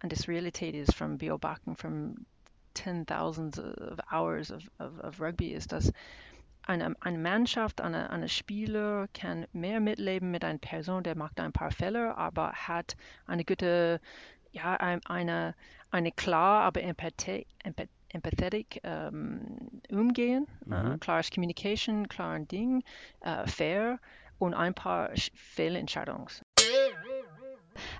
and this Realität ist from Beobachten from 10,000 of hours of, of, of Rugby ist, dass eine, eine Mannschaft, eine, eine Spieler kann mehr mitleben mit einer Person, der macht ein paar Fehler, aber hat eine gute, ja, eine, eine klar, aber empathie empathetic ähm, umgehen, mhm. äh, klares Communication, klaren Ding, äh, fair und ein paar Fehlentscheidungen.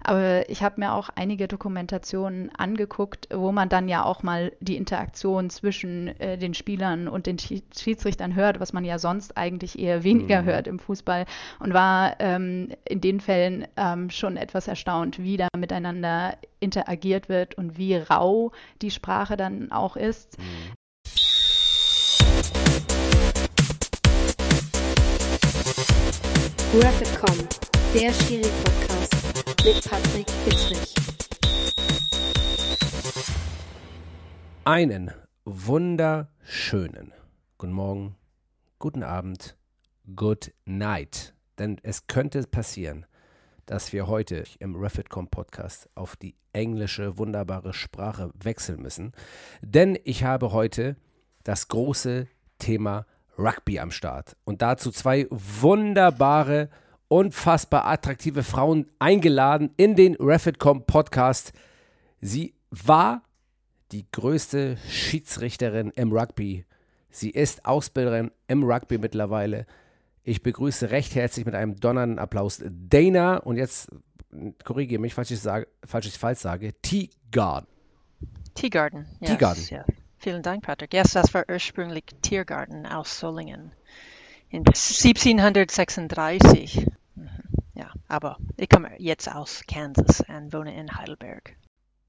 Aber ich habe mir auch einige Dokumentationen angeguckt, wo man dann ja auch mal die Interaktion zwischen äh, den Spielern und den Schiedsrichtern hört, was man ja sonst eigentlich eher weniger mhm. hört im Fußball. Und war ähm, in den Fällen ähm, schon etwas erstaunt, wie da miteinander interagiert wird und wie rau die Sprache dann auch ist. Mhm. Rapid.com, der Schiri-Podcast mit Patrick Fitzrich. Einen wunderschönen guten Morgen, guten Abend, good night. Denn es könnte passieren, dass wir heute im Refitcom Podcast auf die englische wunderbare Sprache wechseln müssen. Denn ich habe heute das große Thema Rugby am Start. Und dazu zwei wunderbare unfassbar attraktive Frauen eingeladen in den Refitcom Podcast. Sie war die größte Schiedsrichterin im Rugby. Sie ist Ausbilderin im Rugby mittlerweile. Ich begrüße recht herzlich mit einem donnernden Applaus Dana und jetzt korrigiere mich, falls ich, sage, falls ich falsch sage, T-Garden. T-Garden, yes, T-Garden. Ja. Vielen Dank, Patrick. Yes, das war ursprünglich Tiergarten aus Solingen in 1736. Ja, aber ich komme jetzt aus Kansas und wohne in Heidelberg.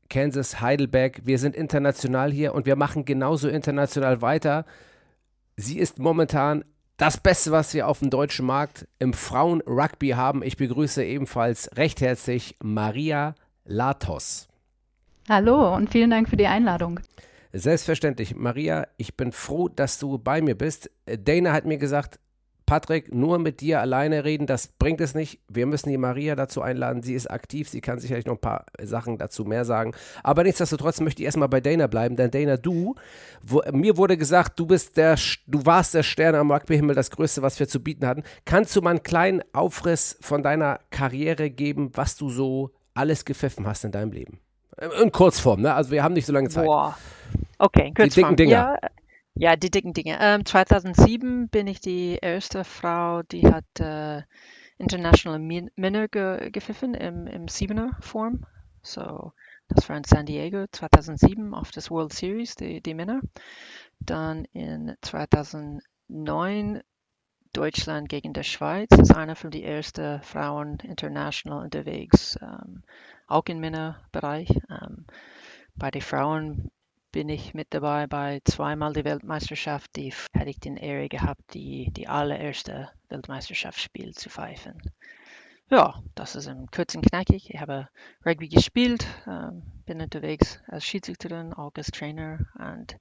Kansas, Heidelberg. Wir sind international hier und wir machen genauso international weiter. Sie ist momentan das Beste, was wir auf dem deutschen Markt im Frauen-Rugby haben. Ich begrüße ebenfalls recht herzlich Maria Latos. Hallo und vielen Dank für die Einladung. Selbstverständlich. Maria, ich bin froh, dass du bei mir bist. Dana hat mir gesagt, Patrick, nur mit dir alleine reden, das bringt es nicht. Wir müssen die Maria dazu einladen. Sie ist aktiv, sie kann sicherlich noch ein paar Sachen dazu mehr sagen. Aber nichtsdestotrotz möchte ich erstmal bei Dana bleiben, denn Dana, du, wo, mir wurde gesagt, du bist der, du warst der Stern am Rugbyhimmel, das Größte, was wir zu bieten hatten. Kannst du mal einen kleinen Aufriss von deiner Karriere geben, was du so alles gepfiffen hast in deinem Leben? In Kurzform, ne? Also wir haben nicht so lange Zeit. Boah. Okay, Kurzform. Die dicken Dinger. Ja, ja, die dicken Dinge. Ähm, 2007 bin ich die erste Frau, die hat äh, International Minner ge gepfiffen im, im Siebener Form. So, das war in San Diego 2007 auf das World Series, die, die Männer. Dann in 2009 Deutschland gegen die Schweiz. Das ist eine von den ersten Frauen international unterwegs, ähm, auch im Männerbereich. Ähm, bei den Frauen bin ich mit dabei bei zweimal die Weltmeisterschaft. Die hätte ich den Ehre gehabt, die, die allererste Weltmeisterschaftsspiel zu pfeifen. Ja, das ist im kurzen knackig. Ich habe Rugby gespielt, ähm, bin unterwegs als Schiedsrichterin, auch als Trainer und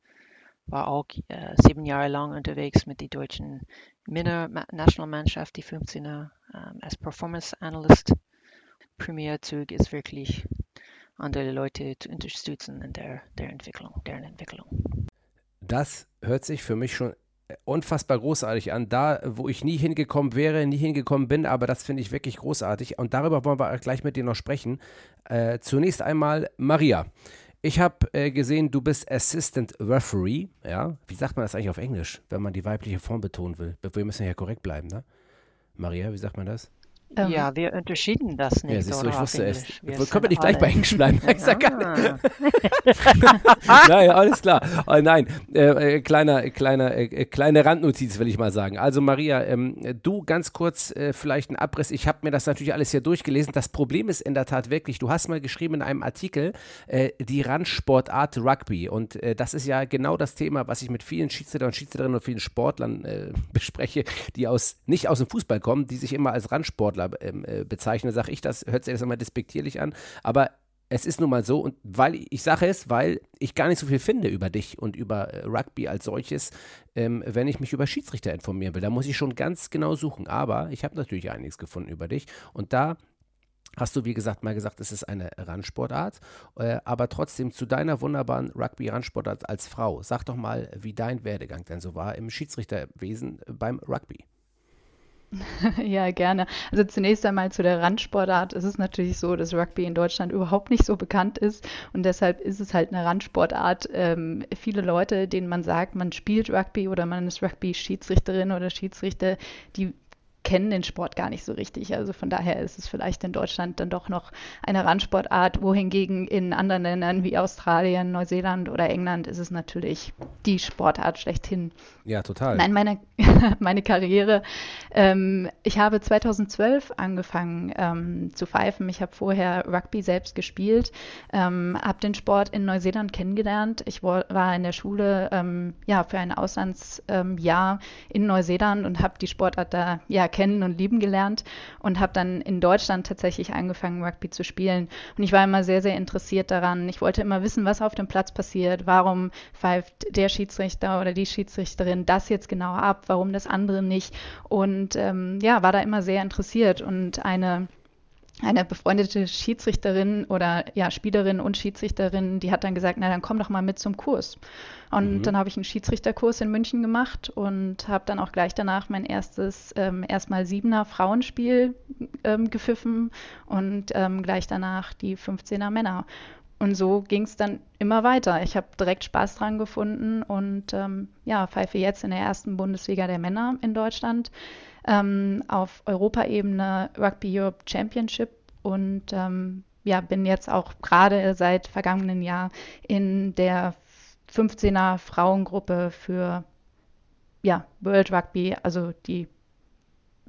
war auch äh, sieben Jahre lang unterwegs mit der deutschen Männer Nationalmannschaft, die 15er, ähm, als Performance Analyst. Premierzug ist wirklich andere Leute zu unterstützen in der, der Entwicklung, deren Entwicklung. Das hört sich für mich schon unfassbar großartig an. Da, wo ich nie hingekommen wäre, nie hingekommen bin, aber das finde ich wirklich großartig. Und darüber wollen wir gleich mit dir noch sprechen. Äh, zunächst einmal Maria. Ich habe äh, gesehen, du bist Assistant Referee. Ja, wie sagt man das eigentlich auf Englisch, wenn man die weibliche Form betonen will? Wir müssen ja korrekt bleiben, ne? Maria, wie sagt man das? Ähm, ja, wir unterschieden das nicht. Ja, siehst du, ich wusste es. Können wir nicht gleich bei Englisch bleiben? Ich sag ah. naja, alles klar. Oh, nein, äh, äh, kleiner, kleiner, äh, kleine Randnotiz will ich mal sagen. Also Maria, ähm, du ganz kurz äh, vielleicht ein Abriss. Ich habe mir das natürlich alles hier durchgelesen. Das Problem ist in der Tat wirklich, du hast mal geschrieben in einem Artikel, äh, die Randsportart Rugby. Und äh, das ist ja genau das Thema, was ich mit vielen Schiedsrichtern und Schiedsrichterinnen und vielen Sportlern bespreche, die aus, nicht aus dem Fußball kommen, die sich immer als Randsportler Sportler ähm, äh, bezeichne, sage ich das, hört sich das immer despektierlich an, aber es ist nun mal so und weil ich sage es, weil ich gar nicht so viel finde über dich und über äh, Rugby als solches, ähm, wenn ich mich über Schiedsrichter informieren will. Da muss ich schon ganz genau suchen. Aber ich habe natürlich einiges gefunden über dich und da hast du, wie gesagt, mal gesagt, es ist eine Randsportart, äh, aber trotzdem zu deiner wunderbaren Rugby-Randsportart als Frau. Sag doch mal, wie dein Werdegang denn so war im Schiedsrichterwesen beim Rugby. Ja, gerne. Also zunächst einmal zu der Randsportart. Es ist natürlich so, dass Rugby in Deutschland überhaupt nicht so bekannt ist und deshalb ist es halt eine Randsportart. Ähm, viele Leute, denen man sagt, man spielt Rugby oder man ist Rugby-Schiedsrichterin oder Schiedsrichter, die kennen den Sport gar nicht so richtig. Also von daher ist es vielleicht in Deutschland dann doch noch eine Randsportart, wohingegen in anderen Ländern wie Australien, Neuseeland oder England ist es natürlich die Sportart schlechthin. Ja, total. Nein, meine, meine Karriere. Ähm, ich habe 2012 angefangen ähm, zu pfeifen. Ich habe vorher Rugby selbst gespielt, ähm, habe den Sport in Neuseeland kennengelernt. Ich war in der Schule ähm, ja, für ein Auslandsjahr in Neuseeland und habe die Sportart da ja kennen und lieben gelernt und habe dann in Deutschland tatsächlich angefangen, Rugby zu spielen. Und ich war immer sehr, sehr interessiert daran. Ich wollte immer wissen, was auf dem Platz passiert. Warum pfeift der Schiedsrichter oder die Schiedsrichterin das jetzt genau ab? Warum das andere nicht? Und ähm, ja, war da immer sehr interessiert und eine eine befreundete Schiedsrichterin oder ja, Spielerin und Schiedsrichterin, die hat dann gesagt, na dann komm doch mal mit zum Kurs. Und mhm. dann habe ich einen Schiedsrichterkurs in München gemacht und habe dann auch gleich danach mein erstes ähm, erstmal Siebener Frauenspiel ähm, gepfiffen und ähm, gleich danach die 15er Männer. Und so ging es dann immer weiter. Ich habe direkt Spaß dran gefunden und ähm, ja, pfeife jetzt in der ersten Bundesliga der Männer in Deutschland ähm, auf Europaebene Rugby Europe Championship und ähm, ja, bin jetzt auch gerade seit vergangenen Jahr in der 15er Frauengruppe für ja, World Rugby, also die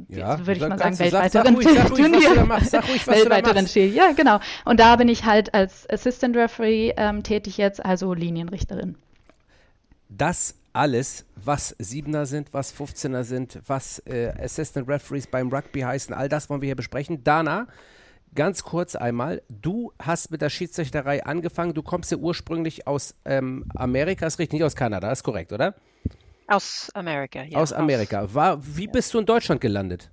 ja, würde ich mal sagen, weltweiteren weltweiteren Spiel. Ja, genau. Und da bin ich halt als Assistant Referee ähm, tätig jetzt, also Linienrichterin. Das alles, was Siebener sind, was 15er sind, was äh, Assistant Referees beim Rugby heißen, all das wollen wir hier besprechen. Dana, ganz kurz einmal, du hast mit der Schiedsrichterei angefangen, du kommst ja ursprünglich aus ähm, Amerika, ist richtig, nicht aus Kanada, ist korrekt, oder? Aus Amerika, ja. Aus Amerika. War, wie ja. bist du in Deutschland gelandet?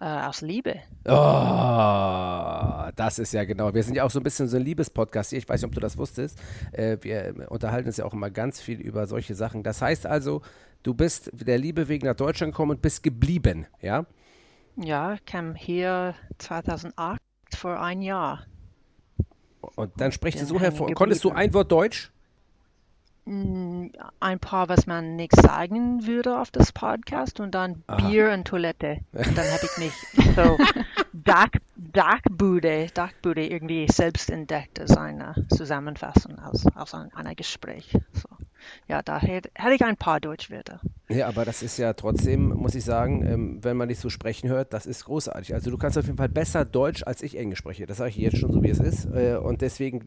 Äh, aus Liebe. Oh, das ist ja genau. Wir sind ja auch so ein bisschen so ein Liebespodcast hier. Ich weiß nicht, ob du das wusstest. Äh, wir unterhalten uns ja auch immer ganz viel über solche Sachen. Das heißt also, du bist der Liebe wegen nach Deutschland gekommen und bist geblieben, ja? Ja, kam hier 2008 vor ein Jahr. Und dann sprichst du so hervor. Konntest du ein Wort Deutsch? Mm, ein paar, was man nicht sagen würde auf das Podcast und dann Aha. Bier und Toilette. Und dann habe ich mich so Dach, Dachbude, Dachbude irgendwie selbst entdeckt als eine Zusammenfassung aus, aus einem Gespräch. So ja, da hätte, hätte ich ein paar Deutschwörter. Ja, aber das ist ja trotzdem, muss ich sagen, ähm, wenn man dich so sprechen hört, das ist großartig. Also du kannst auf jeden Fall besser Deutsch, als ich Englisch spreche. Das sage ich jetzt schon so, wie es ist. Äh, und deswegen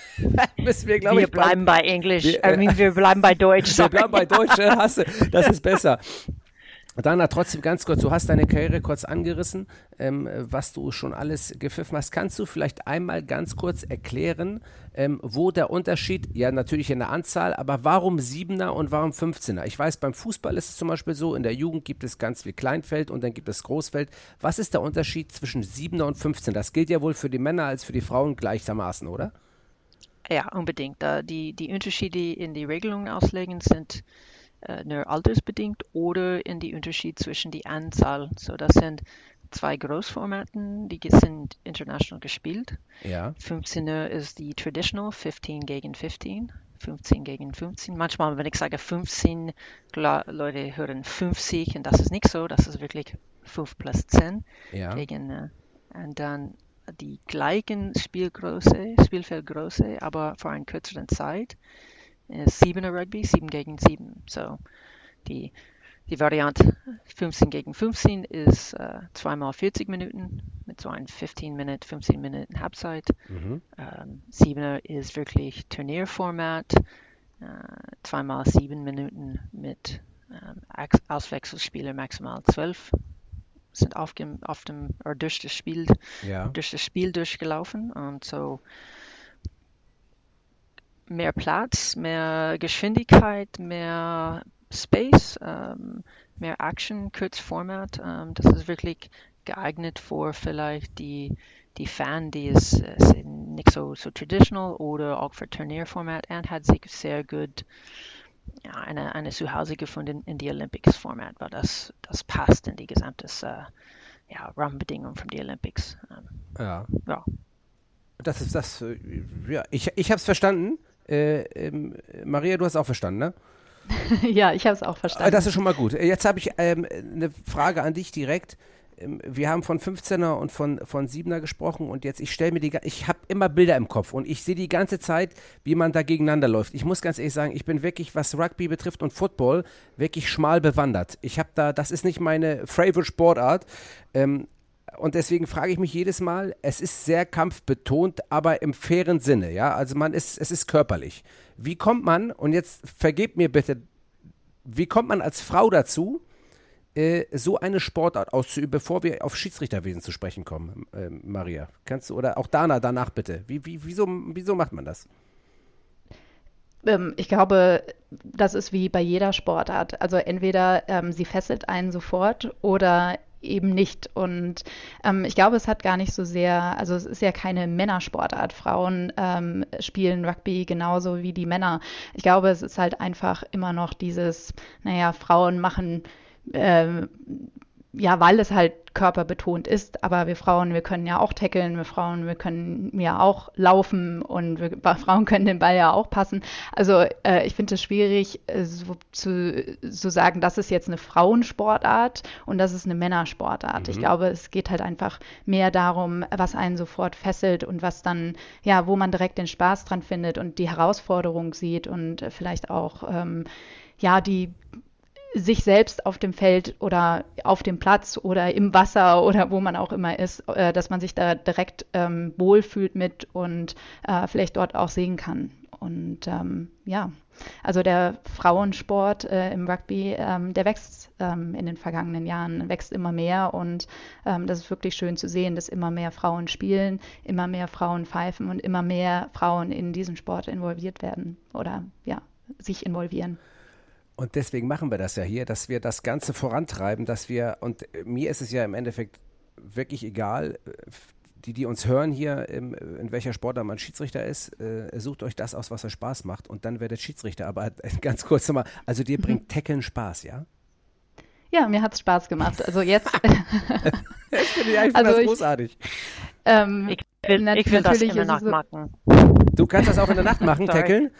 müssen wir, glaube ich... Wir bleiben bei Englisch. Wir, äh, I mean, wir bleiben bei Deutsch. wir bleiben bei Deutsch, äh, hasse. Das ist besser. Dana, trotzdem ganz kurz, du hast deine Karriere kurz angerissen, ähm, was du schon alles gepfiffen hast. Kannst du vielleicht einmal ganz kurz erklären, ähm, wo der Unterschied, ja natürlich in der Anzahl, aber warum Siebener und warum 15er? Ich weiß, beim Fußball ist es zum Beispiel so, in der Jugend gibt es ganz viel Kleinfeld und dann gibt es Großfeld. Was ist der Unterschied zwischen Siebener und 15? Das gilt ja wohl für die Männer als für die Frauen gleichermaßen, oder? Ja, unbedingt. Die, die Unterschiede in die Regelungen auslegen sind nur altersbedingt oder in die Unterschied zwischen die Anzahl. So, das sind zwei Großformaten, die sind international gespielt. Ja. 15er ist die Traditional, 15 gegen 15. 15 gegen 15. Manchmal, wenn ich sage 15, Leute hören 50 und das ist nicht so. Das ist wirklich 5 plus 10 ja. gegen, äh, und dann die gleichen Spielgröße, Spielfeldgröße, aber für eine kürzere Zeit ist 7er Rugby, 7 gegen 7. So die, die Variante 15 gegen 15 ist äh, zweimal 40 Minuten mit so einem 15 Minute, 15 Minuten Halbzeit. Mhm. Ähm, 7er ist wirklich Turnierformat, äh, zweimal 7 Minuten mit ähm, Auswechselspieler maximal 12 sind auf dem, auf dem oder durch das Spiel, ja. durch das Spiel durchgelaufen und so mehr Platz, mehr Geschwindigkeit, mehr Space, ähm, mehr Action, Kurzformat. Ähm, das ist wirklich geeignet für vielleicht die, die Fan, die ist, ist nicht so, so traditional oder auch für Turnierformat und hat sich sehr gut ja, eine, eine Zuhause gefunden in die Olympics-Format, weil das, das passt in die gesamte äh, ja, Rahmenbedingungen von den Olympics. Ähm, Ja. ja. Das ist das, äh, ja, ich, ich habe es verstanden. Äh, ähm, Maria, du hast auch verstanden, ne? ja, ich habe es auch Ah, verstanden. Das ist schon mal gut. Jetzt habe ich ähm, eine Frage an dich direkt. Ähm, Wir haben von 15er und von, von 7er gesprochen und jetzt, ich stelle mir die, ich habe immer Bilder im Kopf und ich sehe die ganze Zeit, wie man da gegeneinander läuft. Ich muss ganz ehrlich sagen, ich bin wirklich, was Rugby betrifft und Football, wirklich schmal bewandert. Ich habe da, das ist nicht meine Favorite Sportart. Ähm, und deswegen frage ich mich jedes Mal, es ist sehr kampfbetont, aber im fairen Sinne, ja. Also man ist, es ist körperlich. Wie kommt man, und jetzt vergebt mir bitte, wie kommt man als Frau dazu, äh, so eine Sportart auszuüben, bevor wir auf Schiedsrichterwesen zu sprechen kommen, äh, Maria? Kannst du, oder auch Dana danach bitte. Wie, wie, wieso, wieso macht man das? Ähm, ich glaube, das ist wie bei jeder Sportart. Also entweder ähm, sie fesselt einen sofort oder eben nicht. Und ähm, ich glaube, es hat gar nicht so sehr, also es ist ja keine Männersportart. Frauen ähm, spielen Rugby genauso wie die Männer. Ich glaube, es ist halt einfach immer noch dieses, naja, Frauen machen ähm, ja, weil es halt körperbetont ist, aber wir Frauen, wir können ja auch tackeln, wir Frauen, wir können ja auch laufen und wir Frauen können den Ball ja auch passen. Also äh, ich finde es schwierig äh, so zu so sagen, das ist jetzt eine Frauensportart und das ist eine Männersportart. Ich glaube, es geht halt einfach mehr darum, was einen sofort fesselt und was dann, ja, wo man direkt den Spaß dran findet und die Herausforderung sieht und vielleicht auch, ähm, ja, die sich selbst auf dem Feld oder auf dem Platz oder im Wasser oder wo man auch immer ist, äh, dass man sich da direkt ähm, wohlfühlt mit und äh, vielleicht dort auch sehen kann. Und ähm, ja, also der Frauensport äh, im Rugby, ähm, der wächst ähm, in den vergangenen Jahren, wächst immer mehr und ähm, das ist wirklich schön zu sehen, dass immer mehr Frauen spielen, immer mehr Frauen pfeifen und immer mehr Frauen in diesen Sport involviert werden oder ja, sich involvieren. Und deswegen machen wir das ja hier, dass wir das Ganze vorantreiben, dass wir, und mir ist es ja im Endeffekt wirklich egal, äh, die, die uns hören hier, im, in welcher Sportart man Schiedsrichter ist, äh, sucht euch das aus, was euch Spaß macht und dann werdet Schiedsrichter. Aber ganz kurz nochmal, also dir bringt Tackeln Spaß, ja? Ja, mir hat es Spaß gemacht. Also jetzt. Ich finde ich Also das ich- großartig. ähm, Ich will, ich will das natürlich immer ist es so- nachmachen. Du kannst das auch in der Nacht machen, tackeln?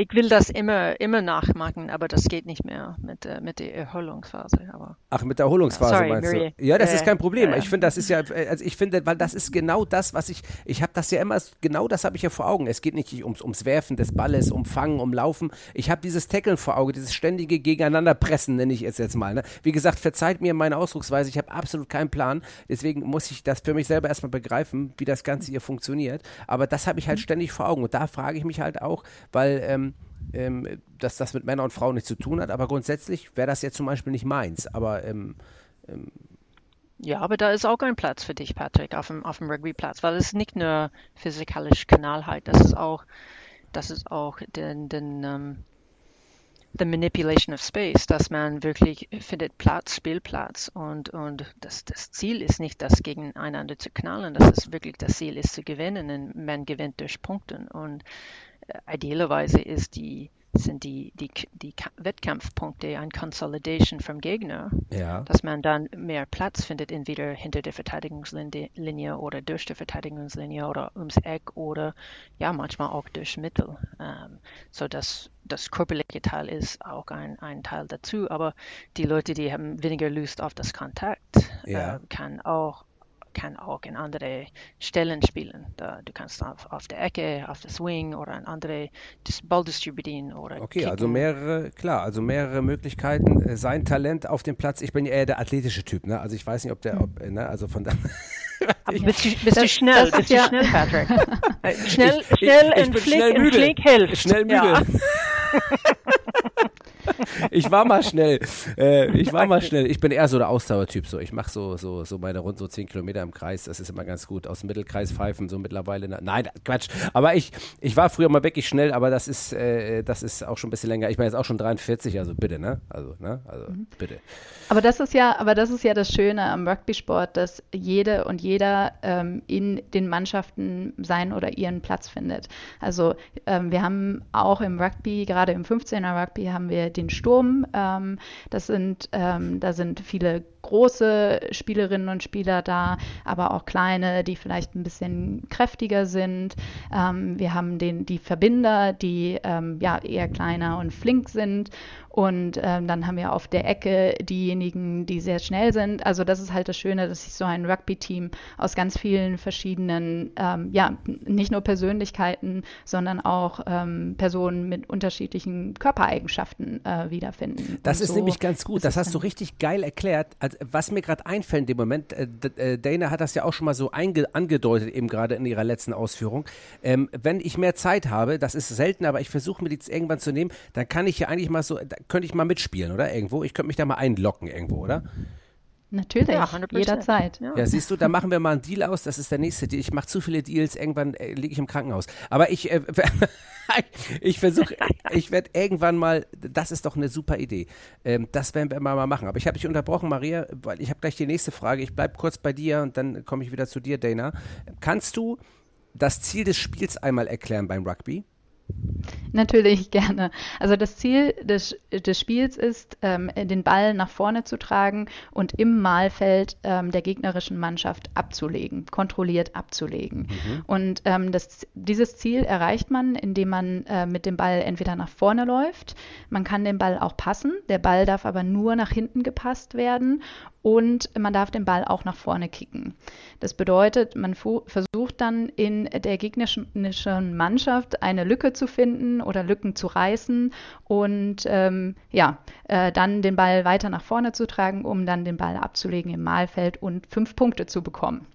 Ich will das immer, immer nachmachen, aber das geht nicht mehr mit, äh, mit der Erholungsphase. Aber Ach, mit der Erholungsphase Sorry, meinst Marie. du? Ja, das Ja, ist kein Problem. ja. Ich finde, das ist ja, äh, also ich finde, weil das ist genau das, was ich, ich habe das ja immer, genau das habe ich ja vor Augen. Es geht nicht ums, ums Werfen des Balles, um Fangen, um Laufen. Ich habe dieses Tackeln vor Augen, dieses ständige Gegeneinanderpressen, nenne ich es jetzt mal. Ne? Wie gesagt, verzeiht mir meine Ausdrucksweise, ich habe absolut keinen Plan. Deswegen muss ich das für mich selber erstmal begreifen, wie das Ganze hier funktioniert. Aber das habe ich halt ständig vor Augen. Und da frage ich mich halt auch, weil ähm, ähm, dass das mit Männern und Frauen nichts zu tun hat, aber grundsätzlich wäre das jetzt zum Beispiel nicht meins. Aber ähm, ja, aber da ist auch ein Platz für dich, Patrick, auf dem, auf dem Rugbyplatz, weil es nicht nur physikalische Kanalheit, das ist auch, das ist auch den, den, ähm, the manipulation of space, dass man wirklich findet Platz, Spielplatz und, und das, das Ziel ist nicht, das gegeneinander zu knallen, das ist wirklich das Ziel ist zu gewinnen und man gewinnt durch Punkten. Und idealerweise ist die, sind die, die, die Ka- Wettkampfpunkte ein Consolidation vom Gegner, ja. dass man dann mehr Platz findet, entweder hinter der Verteidigungslinie Linie oder durch die Verteidigungslinie oder ums Eck oder ja, manchmal auch durch Mittel. Ähm, so dass das körperliche Teil ist auch ein, ein Teil dazu, aber die Leute, die haben weniger Lust auf das Kontakt, Ja. äh, kann auch kann auch in andere Stellen spielen. Da, du kannst auf, auf der Ecke, auf der Swing oder an andere dis Ball distribuieren oder Okay, also kicken. mehrere, klar, also mehrere Möglichkeiten. Äh, Sein Talent auf dem Platz. Ich bin ja eher der athletische Typ, ne? Also ich weiß nicht, ob der, ob, äh, ne? Also von da. Bist du, bist du Das- schnell, bist du ja- schnell, Patrick? Schnell, Ich- schnell ich und bin flink, schnell und müde. flink hilft. Schnell müde. Ja. ich war mal schnell. Äh, ich war mal schnell. Ich bin eher so der Ausdauertyp. So. Ich mache so, so, so meine rund so 10 Kilometer im Kreis. Das ist immer ganz gut. Aus dem Mittelkreis pfeifen, so mittlerweile. Nein, Quatsch. Aber ich, ich war früher mal wirklich schnell, aber das ist, äh, das ist auch schon ein bisschen länger. Ich bin jetzt auch schon 43, also bitte, ne? Also, ne? Also, mhm. bitte. Aber das ist ja, aber das ist ja das Schöne am Rugby-Sport, dass jede und jeder ähm, in den Mannschaften seinen oder ihren Platz findet. Also ähm, wir haben auch im Rugby, gerade im 15er Rugby, haben wir den Sturm. Ähm, das sind, ähm, da sind viele große Spielerinnen und Spieler da, aber auch kleine, die vielleicht ein bisschen kräftiger sind. Ähm, wir haben den, die Verbinder, die ähm, ja eher kleiner und flink sind. Und ähm, dann haben wir auf der Ecke diejenigen, die sehr schnell sind. Also das ist halt das Schöne, dass sich so ein Rugby-Team aus ganz vielen verschiedenen, ähm, ja, nicht nur Persönlichkeiten, sondern auch ähm, Personen mit unterschiedlichen Körpereigenschaften äh, wiederfinden. Das Und ist so nämlich ganz gut. Das hast du richtig geil erklärt. Was mir gerade einfällt in dem Moment, äh, äh, Dana hat das ja auch schon mal so angedeutet, eben gerade in ihrer letzten Ausführung. Ähm, wenn ich mehr Zeit habe, das ist selten, aber ich versuche mir die irgendwann zu nehmen, dann kann ich ja eigentlich mal so, könnte ich mal mitspielen, oder? Irgendwo. Ich könnte mich da mal einlocken irgendwo, oder? Natürlich, ja, jederzeit. Ja. ja. siehst du, da machen wir mal einen Deal aus. Das ist der nächste Deal. Ich mache zu viele Deals, irgendwann äh, liege ich im Krankenhaus. Aber ich, äh, ich versuche, ich werde irgendwann mal, das ist doch eine super Idee. Ähm, das werden wir mal machen. Aber ich habe dich unterbrochen, Maria, weil ich habe gleich die nächste Frage. Ich bleibe kurz bei dir und dann komme ich wieder zu dir, Dana. Kannst du das Ziel des Spiels einmal erklären beim Rugby? Natürlich gerne. Also das Ziel des, des Spiels ist, ähm, den Ball nach vorne zu tragen und im Mahlfeld ähm, der gegnerischen Mannschaft abzulegen, kontrolliert abzulegen. Mhm. Und ähm, das, dieses Ziel erreicht man, indem man äh, mit dem Ball entweder nach vorne läuft, man kann den Ball auch passen, der Ball darf aber nur nach hinten gepasst werden und man darf den Ball auch nach vorne kicken. Das bedeutet, man versucht dann in der gegnerischen Mannschaft eine Lücke zu finden oder Lücken zu reißen und ähm, ja, äh, dann den Ball weiter nach vorne zu tragen, um dann den Ball abzulegen im Mahlfeld und fünf Punkte zu bekommen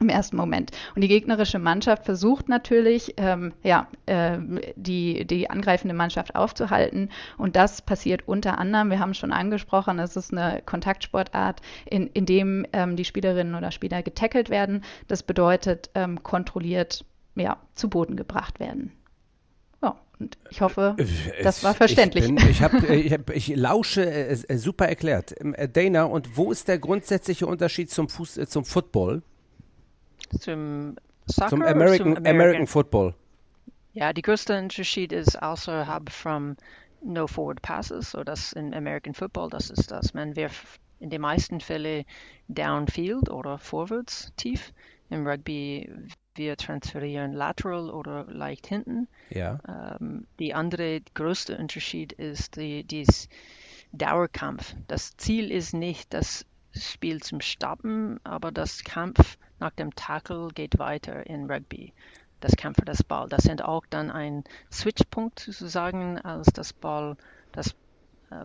im ersten Moment. Und die gegnerische Mannschaft versucht natürlich, ähm, ja, äh, die, die angreifende Mannschaft aufzuhalten. Und das passiert unter anderem, wir haben schon angesprochen, es ist eine Kontaktsportart, in, in dem ähm, die Spielerinnen oder Spieler getackelt werden. Das bedeutet, ähm, kontrolliert ja, zu Boden gebracht werden. Ja, und ich hoffe, äh, das war verständlich. Ich, bin, ich, hab, äh, ich, hab, ich lausche, äh, super erklärt. Ähm, Dana, und wo ist der grundsätzliche Unterschied zum, Fuß, zum Football? Zum Soccer zum American, zum American, American Football. Ja, die größte Unterschied ist außerhalb from no forward passes, so das in American Football, das ist, dass man wirft in den meisten Fällen downfield oder vorwärts tief. Im Rugby wir transferieren lateral oder leicht hinten. Ja. Ähm, die andere größte Unterschied ist die, dies Dauerkampf. Das Ziel ist nicht das Spiel zum Stoppen, aber das Kampf nach dem Tackle geht weiter in Rugby. Das Kampf für das Ball. Das sind auch dann ein Switchpunkt sozusagen, als das Ball, das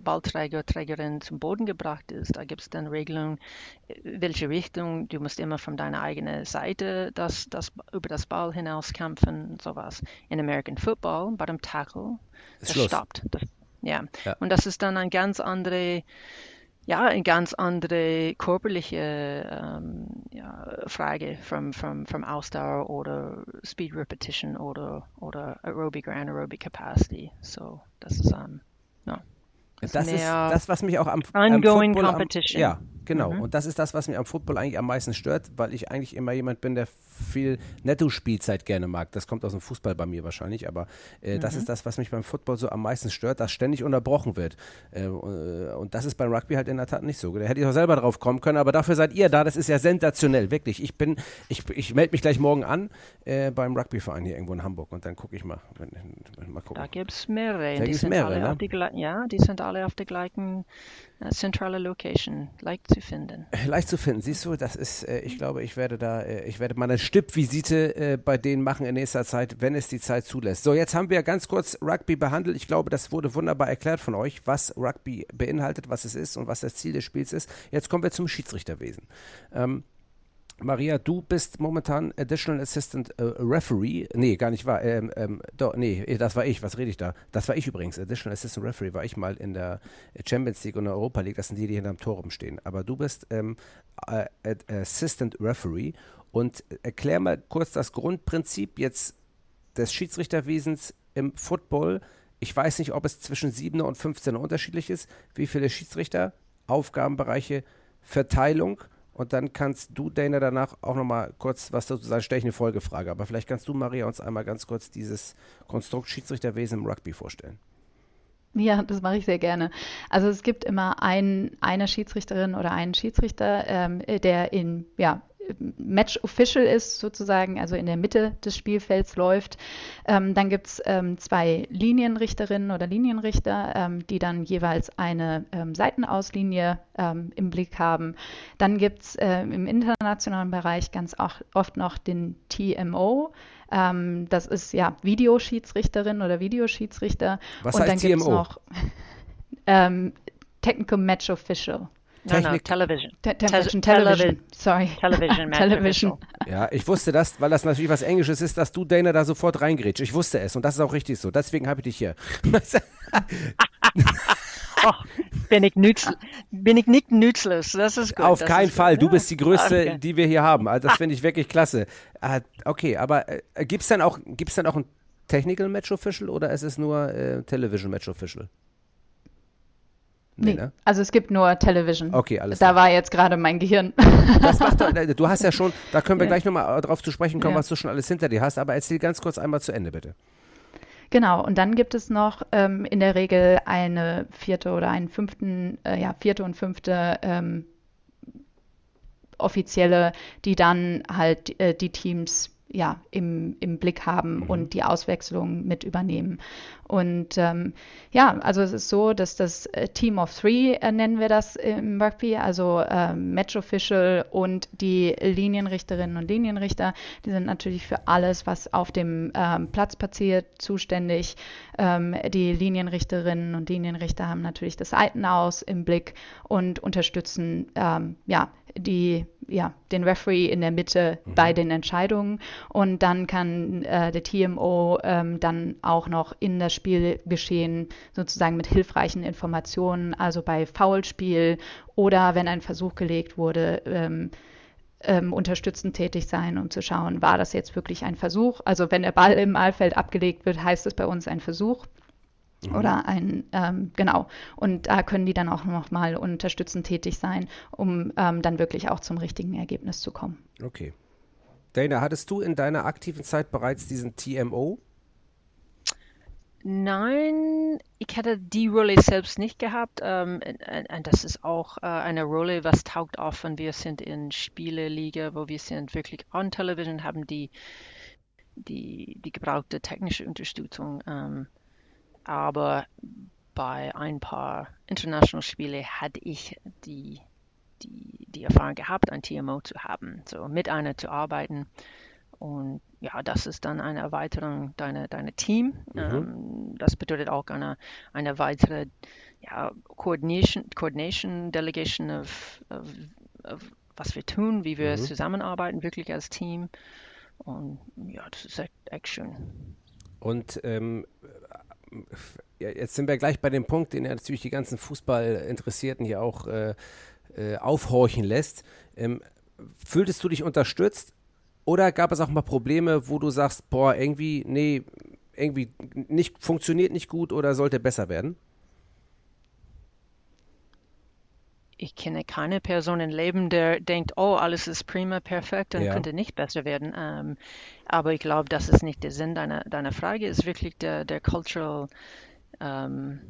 Ballträger, Trägerin zum Boden gebracht ist. Da gibt es dann Regelungen, äh, welche Richtung. Du musst immer von deiner eigenen Seite das, das, über das Ball hinaus kämpfen und sowas. In American Football, bei dem Tackle, das stoppt. Das, ja. ja. Und das ist dann ein ganz andere ja, eine ganz andere körperliche ähm, ja, Frage vom, vom, vom Ausdauer oder Speed Repetition oder, oder Aerobic or Anaerobic Capacity. So, das ist, um, no, das, ist das, was mich auch am, am Football, Competition. Am, ja, Genau. Mhm. Und das ist das, was mich am Football eigentlich am meisten stört, weil ich eigentlich immer jemand bin, der viel Netto-Spielzeit gerne mag. Das kommt aus dem Fußball bei mir wahrscheinlich, aber äh, mhm. das ist das, was mich beim Football so am meisten stört, dass ständig unterbrochen wird. Äh, und das ist beim Rugby halt in der Tat nicht so. Da hätte ich auch selber drauf kommen können, aber dafür seid ihr da. Das ist ja sensationell, wirklich. Ich bin, ich, ich melde mich gleich morgen an äh, beim Rugby-Verein hier irgendwo in Hamburg und dann gucke ich mal. mal gucken. Da gibt es mehrere. Da es mehrere, ne? Die, ja, die sind alle auf der gleichen zentrale Location, leicht zu finden. Leicht zu finden, siehst du, das ist, äh, ich glaube, ich werde da, äh, ich werde mal eine Stippvisite äh, bei denen machen in nächster Zeit, wenn es die Zeit zulässt. So, jetzt haben wir ganz kurz Rugby behandelt. Ich glaube, das wurde wunderbar erklärt von euch, was Rugby beinhaltet, was es ist und was das Ziel des Spiels ist. Jetzt kommen wir zum Schiedsrichterwesen. Ähm, Maria, du bist momentan Additional Assistant äh, Referee. Nee, gar nicht wahr. Ähm, ähm, doch, nee, das war ich. Was rede ich da? Das war ich übrigens. Additional Assistant Referee war ich mal in der Champions League und der Europa League. Das sind die, die hinterm Tor rumstehen. Aber du bist ähm, äh, Assistant Referee. Und erklär mal kurz das Grundprinzip jetzt des Schiedsrichterwesens im Football. Ich weiß nicht, ob es zwischen 7 und 15 unterschiedlich ist. Wie viele Schiedsrichter, Aufgabenbereiche, Verteilung und dann kannst du, Dana, danach auch nochmal kurz was dazu sagen. Stelle ich eine Folgefrage. Aber vielleicht kannst du, Maria, uns einmal ganz kurz dieses Konstrukt Schiedsrichterwesen im Rugby vorstellen. Ja, das mache ich sehr gerne. Also es gibt immer ein, eine Schiedsrichterin oder einen Schiedsrichter, ähm, der in ja, Match Official ist, sozusagen, also in der Mitte des Spielfelds läuft. Ähm, dann gibt es ähm, zwei Linienrichterinnen oder Linienrichter, ähm, die dann jeweils eine ähm, Seitenauslinie ähm, im Blick haben. Dann gibt es äh, im internationalen Bereich ganz auch, oft noch den TMO. Ähm, das ist ja Videoschiedsrichterin oder Videoschiedsrichter. Was Und heißt dann TMO? noch Technical Match Official. No, no, television. Te television, television, sorry. Television, television. Ja, ich wusste das, weil das natürlich was Englisches ist, dass du, Dana, da sofort reingrätsch. Ich wusste es und das ist auch richtig so. Deswegen habe ich dich hier. oh, bin, ich nütz, bin ich nicht nützlos. Das ist gut. Auf das keinen Fall. Gut. Du bist die größte, Okay. die wir hier haben. Also das finde ich wirklich klasse. Ah, okay, aber äh, gibt es dann, auch- gibt's dann auch ein Technical Match Official oder ist es nur äh, Television Match Official? Nee, also es gibt nur Television. Okay, alles Da klar. war jetzt gerade mein Gehirn. Das macht doch, äh, du hast ja schon, da können wir Ja. gleich nochmal drauf zu sprechen kommen, Ja. was du schon alles hinter dir hast, aber erzähl ganz kurz einmal zu Ende, bitte. Genau, und dann gibt es noch ähm, in der Regel eine vierte oder einen fünften, äh, ja, vierte und fünfte ähm, Offizielle, die dann halt äh, die Teams ja, im, im Blick haben und die Auswechslung mit übernehmen. Und ähm, ja, also es ist so, dass das äh, Team of Three äh, nennen wir das im Rugby, also ähm, Match Official und die Linienrichterinnen und Linienrichter, die sind natürlich für alles, was auf dem ähm, Platz passiert, zuständig. Ähm, die Linienrichterinnen und Linienrichter haben natürlich das Seitenaus im Blick und unterstützen ähm, ja, die, ja, den Referee in der Mitte bei den Entscheidungen. Und dann kann äh, der TMO ähm, dann auch noch in das Spielgeschehen sozusagen mit hilfreichen Informationen, also bei Foulspiel oder wenn ein Versuch gelegt wurde, ähm, ähm, unterstützend tätig sein, um zu schauen, war das jetzt wirklich ein Versuch? Also wenn der Ball im Mahlfeld abgelegt wird, heißt es bei uns ein Versuch. Oder ein, ähm, genau. Und da können die dann auch nochmal unterstützend tätig sein, um ähm, dann wirklich auch zum richtigen Ergebnis zu kommen. Okay. Dana, hattest du in deiner aktiven Zeit bereits diesen TMO? Nein, ich hätte die Rolle selbst nicht gehabt. Ähm, und, und das ist auch äh, eine Rolle, was taugt auf, wenn wir sind in Spieleliga, wo wir sind wirklich on Television, haben die, die, die gebrauchte technische Unterstützung. Ähm, aber bei ein paar International Spiele hatte ich die, die, die Erfahrung gehabt, ein TMO zu haben, so mit einer zu arbeiten. Und ja, das ist dann eine Erweiterung deiner, deiner Team. Ähm, das bedeutet auch eine, eine weitere ja, Coordination, Coordination, Delegation of, of, of was wir tun, wie wir zusammenarbeiten, wirklich als Team. Und ja, das ist echt, echt schön. Und ähm, ja, jetzt sind wir gleich bei dem Punkt, den natürlich die ganzen Fußballinteressierten hier auch äh, äh, aufhorchen lässt. Ähm, fühltest du dich unterstützt oder gab es auch mal Probleme, wo du sagst, boah, irgendwie, nee, irgendwie nicht, funktioniert nicht gut oder sollte besser werden? Ich kenne keine Person im Leben, der denkt, oh, alles ist prima, perfekt und Ja. könnte nicht besser werden. Ähm, aber ich glaube, das ist nicht der Sinn deiner, deiner Frage, ist wirklich der, der cultural ähm,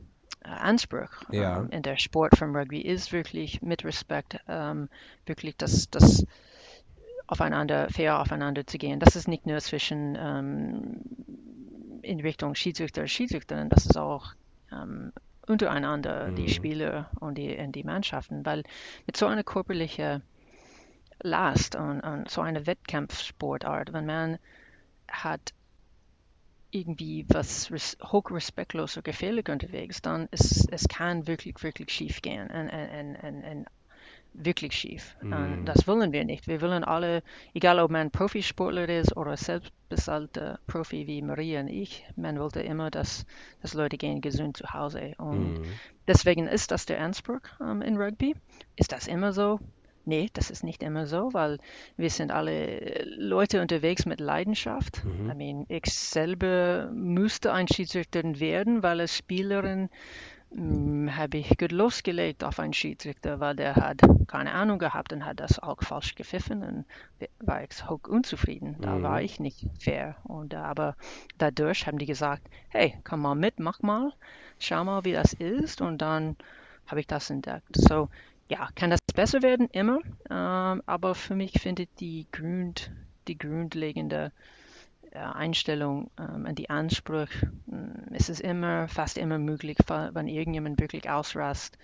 Anspruch Ja. ähm, in der Sport vom Rugby ist wirklich mit Respekt, ähm, wirklich das, das aufeinander, fair aufeinander zu gehen. Das ist nicht nur zwischen ähm, in Richtung Schiedsrichter, Schiedsrichterin, das ist auch ähm, untereinander, die Spieler und die, und die Mannschaften, weil mit so einer körperlichen Last und, und so einer Wettkampfsportart, wenn man hat irgendwie was res hoch respektlos oder gefährlich unterwegs, dann ist es kann wirklich, wirklich schief gehen. Und, und, und, und, wirklich schief. Mhm. Das wollen wir nicht. Wir wollen alle, egal ob man Profisportler ist oder selbstbezahlte Profi wie Maria und ich, man wollte immer, dass, dass Leute gehen gesund zu Hause. Und Mhm. deswegen ist das der Anspruch ähm, in Rugby. Ist das immer so? Nee, das ist nicht immer so, weil wir sind alle Leute unterwegs mit Leidenschaft. Mhm. I mean, ich selber musste ein Schiedsrichter werden, weil als Spielerin hm, habe ich gut losgelegt auf einen Schiedsrichter, weil der hat keine Ahnung gehabt und hat das auch falsch gepfiffen und war ich hoch unzufrieden. Da Mhm. war ich nicht fair. Und, äh, aber dadurch haben die gesagt, hey, komm mal mit, mach mal, schau mal, wie das ist und dann habe ich das entdeckt. So, ja, kann das besser werden? Immer. Ähm, aber für mich findet die, Grund, die grundlegende Einstellung ähm, und die Anspruch, mh, es ist immer, fast immer möglich, wenn irgendjemand wirklich ausrast,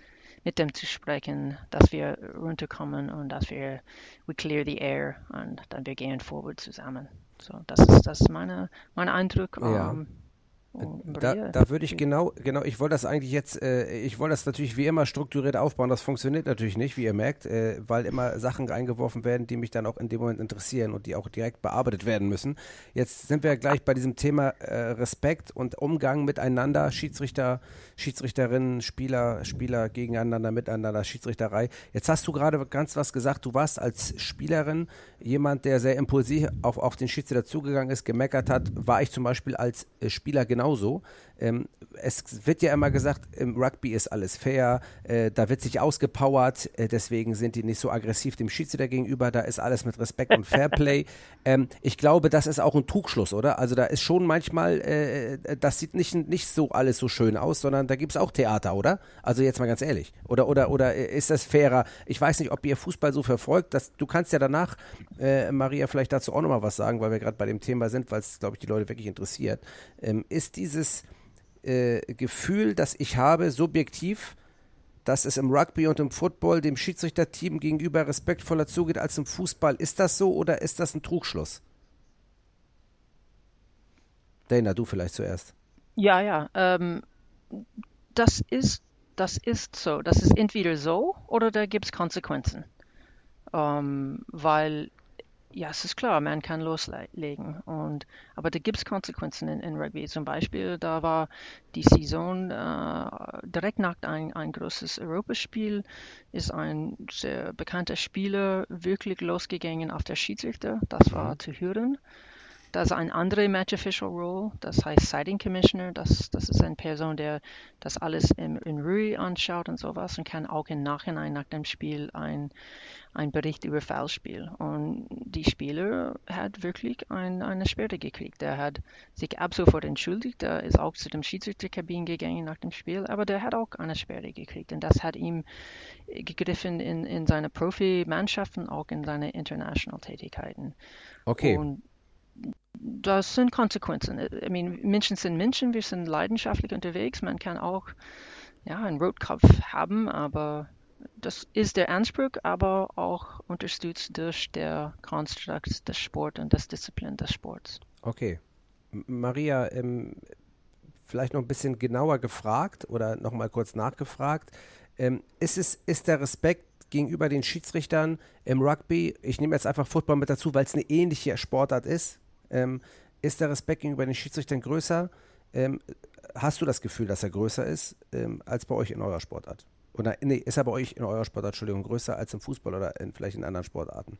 mit dem zu sprechen, dass wir runterkommen und dass wir we clear the air und dann wir gehen forward zusammen. So, das ist das ist meine, mein Eindruck. Ja. ähm, und Da, Maria, da würde ich genau, genau, ich wollte das eigentlich jetzt, äh, ich wollte das natürlich wie immer strukturiert aufbauen. Das funktioniert natürlich nicht, wie ihr merkt, äh, weil immer Sachen eingeworfen werden, die mich dann auch in dem Moment interessieren und die auch direkt bearbeitet werden müssen. Jetzt sind wir gleich bei diesem Thema äh, Respekt und Umgang miteinander, Schiedsrichter, Schiedsrichterinnen, Spieler, Spieler gegeneinander, miteinander, Schiedsrichterei. Jetzt hast du gerade ganz was gesagt. Du warst als Spielerin jemand, der sehr impulsiv auf, auf den Schiedsrichter zugegangen ist, gemeckert hat. War ich zum Beispiel als äh, Spieler genauso. Ähm, es wird ja immer gesagt, im Rugby ist alles fair, äh, da wird sich ausgepowert, äh, deswegen sind die nicht so aggressiv dem Schiedsrichter gegenüber, da ist alles mit Respekt und Fairplay. ähm, ich glaube, das ist auch ein Trugschluss, oder? Also da ist schon manchmal, äh, das sieht nicht, nicht so alles so schön aus, sondern da gibt es auch Theater, oder? Also jetzt mal ganz ehrlich. Oder, oder, oder äh, ist das fairer? Ich weiß nicht, ob ihr Fußball so verfolgt. Dass, du kannst ja danach, äh, Maria, vielleicht dazu auch nochmal was sagen, weil wir gerade bei dem Thema sind, weil es, glaube ich, die Leute wirklich interessiert. Ähm, ist dieses äh, Gefühl, das ich habe, subjektiv, dass es im Rugby und im Football dem Schiedsrichterteam gegenüber respektvoller zugeht als im Fußball. Ist das so oder ist das ein Trugschluss? Dana, du vielleicht zuerst. Ja, ja. Ähm, das ist, das ist so. Das ist entweder so oder da gibt es Konsequenzen. Ähm, weil, ja, es ist klar, man kann loslegen. Und, aber da gibt es Konsequenzen in, in Rugby. Zum Beispiel, da war die Saison äh, direkt nach ein, ein großes Europaspiel, ist ein sehr bekannter Spieler wirklich losgegangen auf der Schiedsrichter. Das war zu hören. Das ist ein anderer Match Official Role, das heißt Sighting Commissioner. Das, das ist eine Person, der das alles in, in Ruhe anschaut und sowas und kann auch im Nachhinein nach dem Spiel ein, ein Bericht über Foulspiel. Und die Spieler hat wirklich ein, eine Sperre gekriegt. Der hat sich ab sofort entschuldigt, der ist auch zu dem Schiedsrichterkabin gegangen nach dem Spiel, aber der hat auch eine Sperre gekriegt. Und das hat ihm gegriffen in, in seine Profimannschaften, auch in seine International-Tätigkeiten. Okay. Und das sind Konsequenzen. I mean, Menschen sind Menschen, wir sind leidenschaftlich unterwegs. Man kann auch ja, einen Rotkopf haben, aber das ist der Anspruch, aber auch unterstützt durch der Konstrukt des Sports und das Disziplin des Sports. Okay. Maria, ähm, vielleicht noch ein bisschen genauer gefragt oder nochmal kurz nachgefragt. Ähm, ist, es, ist der Respekt gegenüber den Schiedsrichtern im Rugby, ich nehme jetzt einfach Football mit dazu, weil es eine ähnliche Sportart ist, ähm, ist der Respekt gegenüber den Schiedsrichtern größer? Ähm, hast du das Gefühl, dass er größer ist ähm, als bei euch in eurer Sportart? Oder nee, ist er bei euch in eurer Sportart, Entschuldigung, größer als im Fußball oder in, vielleicht in anderen Sportarten?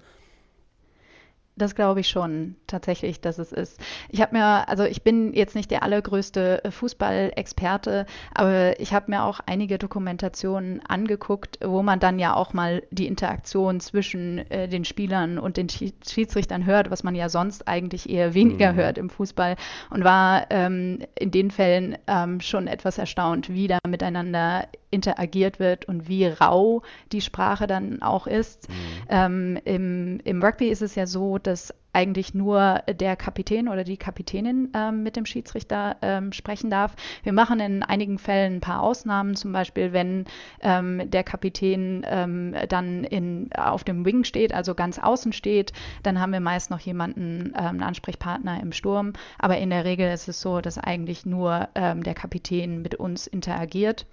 Das glaube ich schon tatsächlich, dass es ist. Ich habe mir, also ich bin jetzt nicht der allergrößte Fußballexperte, aber ich habe mir auch einige Dokumentationen angeguckt, wo man dann ja auch mal die Interaktion zwischen äh, den Spielern und den Schiedsrichtern hört, was man ja sonst eigentlich eher weniger mhm. hört im Fußball und war ähm, in den Fällen ähm, schon etwas erstaunt, wie da miteinander interagiert wird und wie rau die Sprache dann auch ist. Mhm. Ähm, im, Im Rugby ist es ja so, dass eigentlich nur der Kapitän oder die Kapitänin ähm, mit dem Schiedsrichter ähm, sprechen darf. Wir machen in einigen Fällen ein paar Ausnahmen, zum Beispiel wenn ähm, der Kapitän ähm, dann in, auf dem Wing steht, also ganz außen steht, dann haben wir meist noch jemanden, ähm, einen Ansprechpartner im Sturm. Aber in der Regel ist es so, dass eigentlich nur ähm, der Kapitän mit uns interagiert.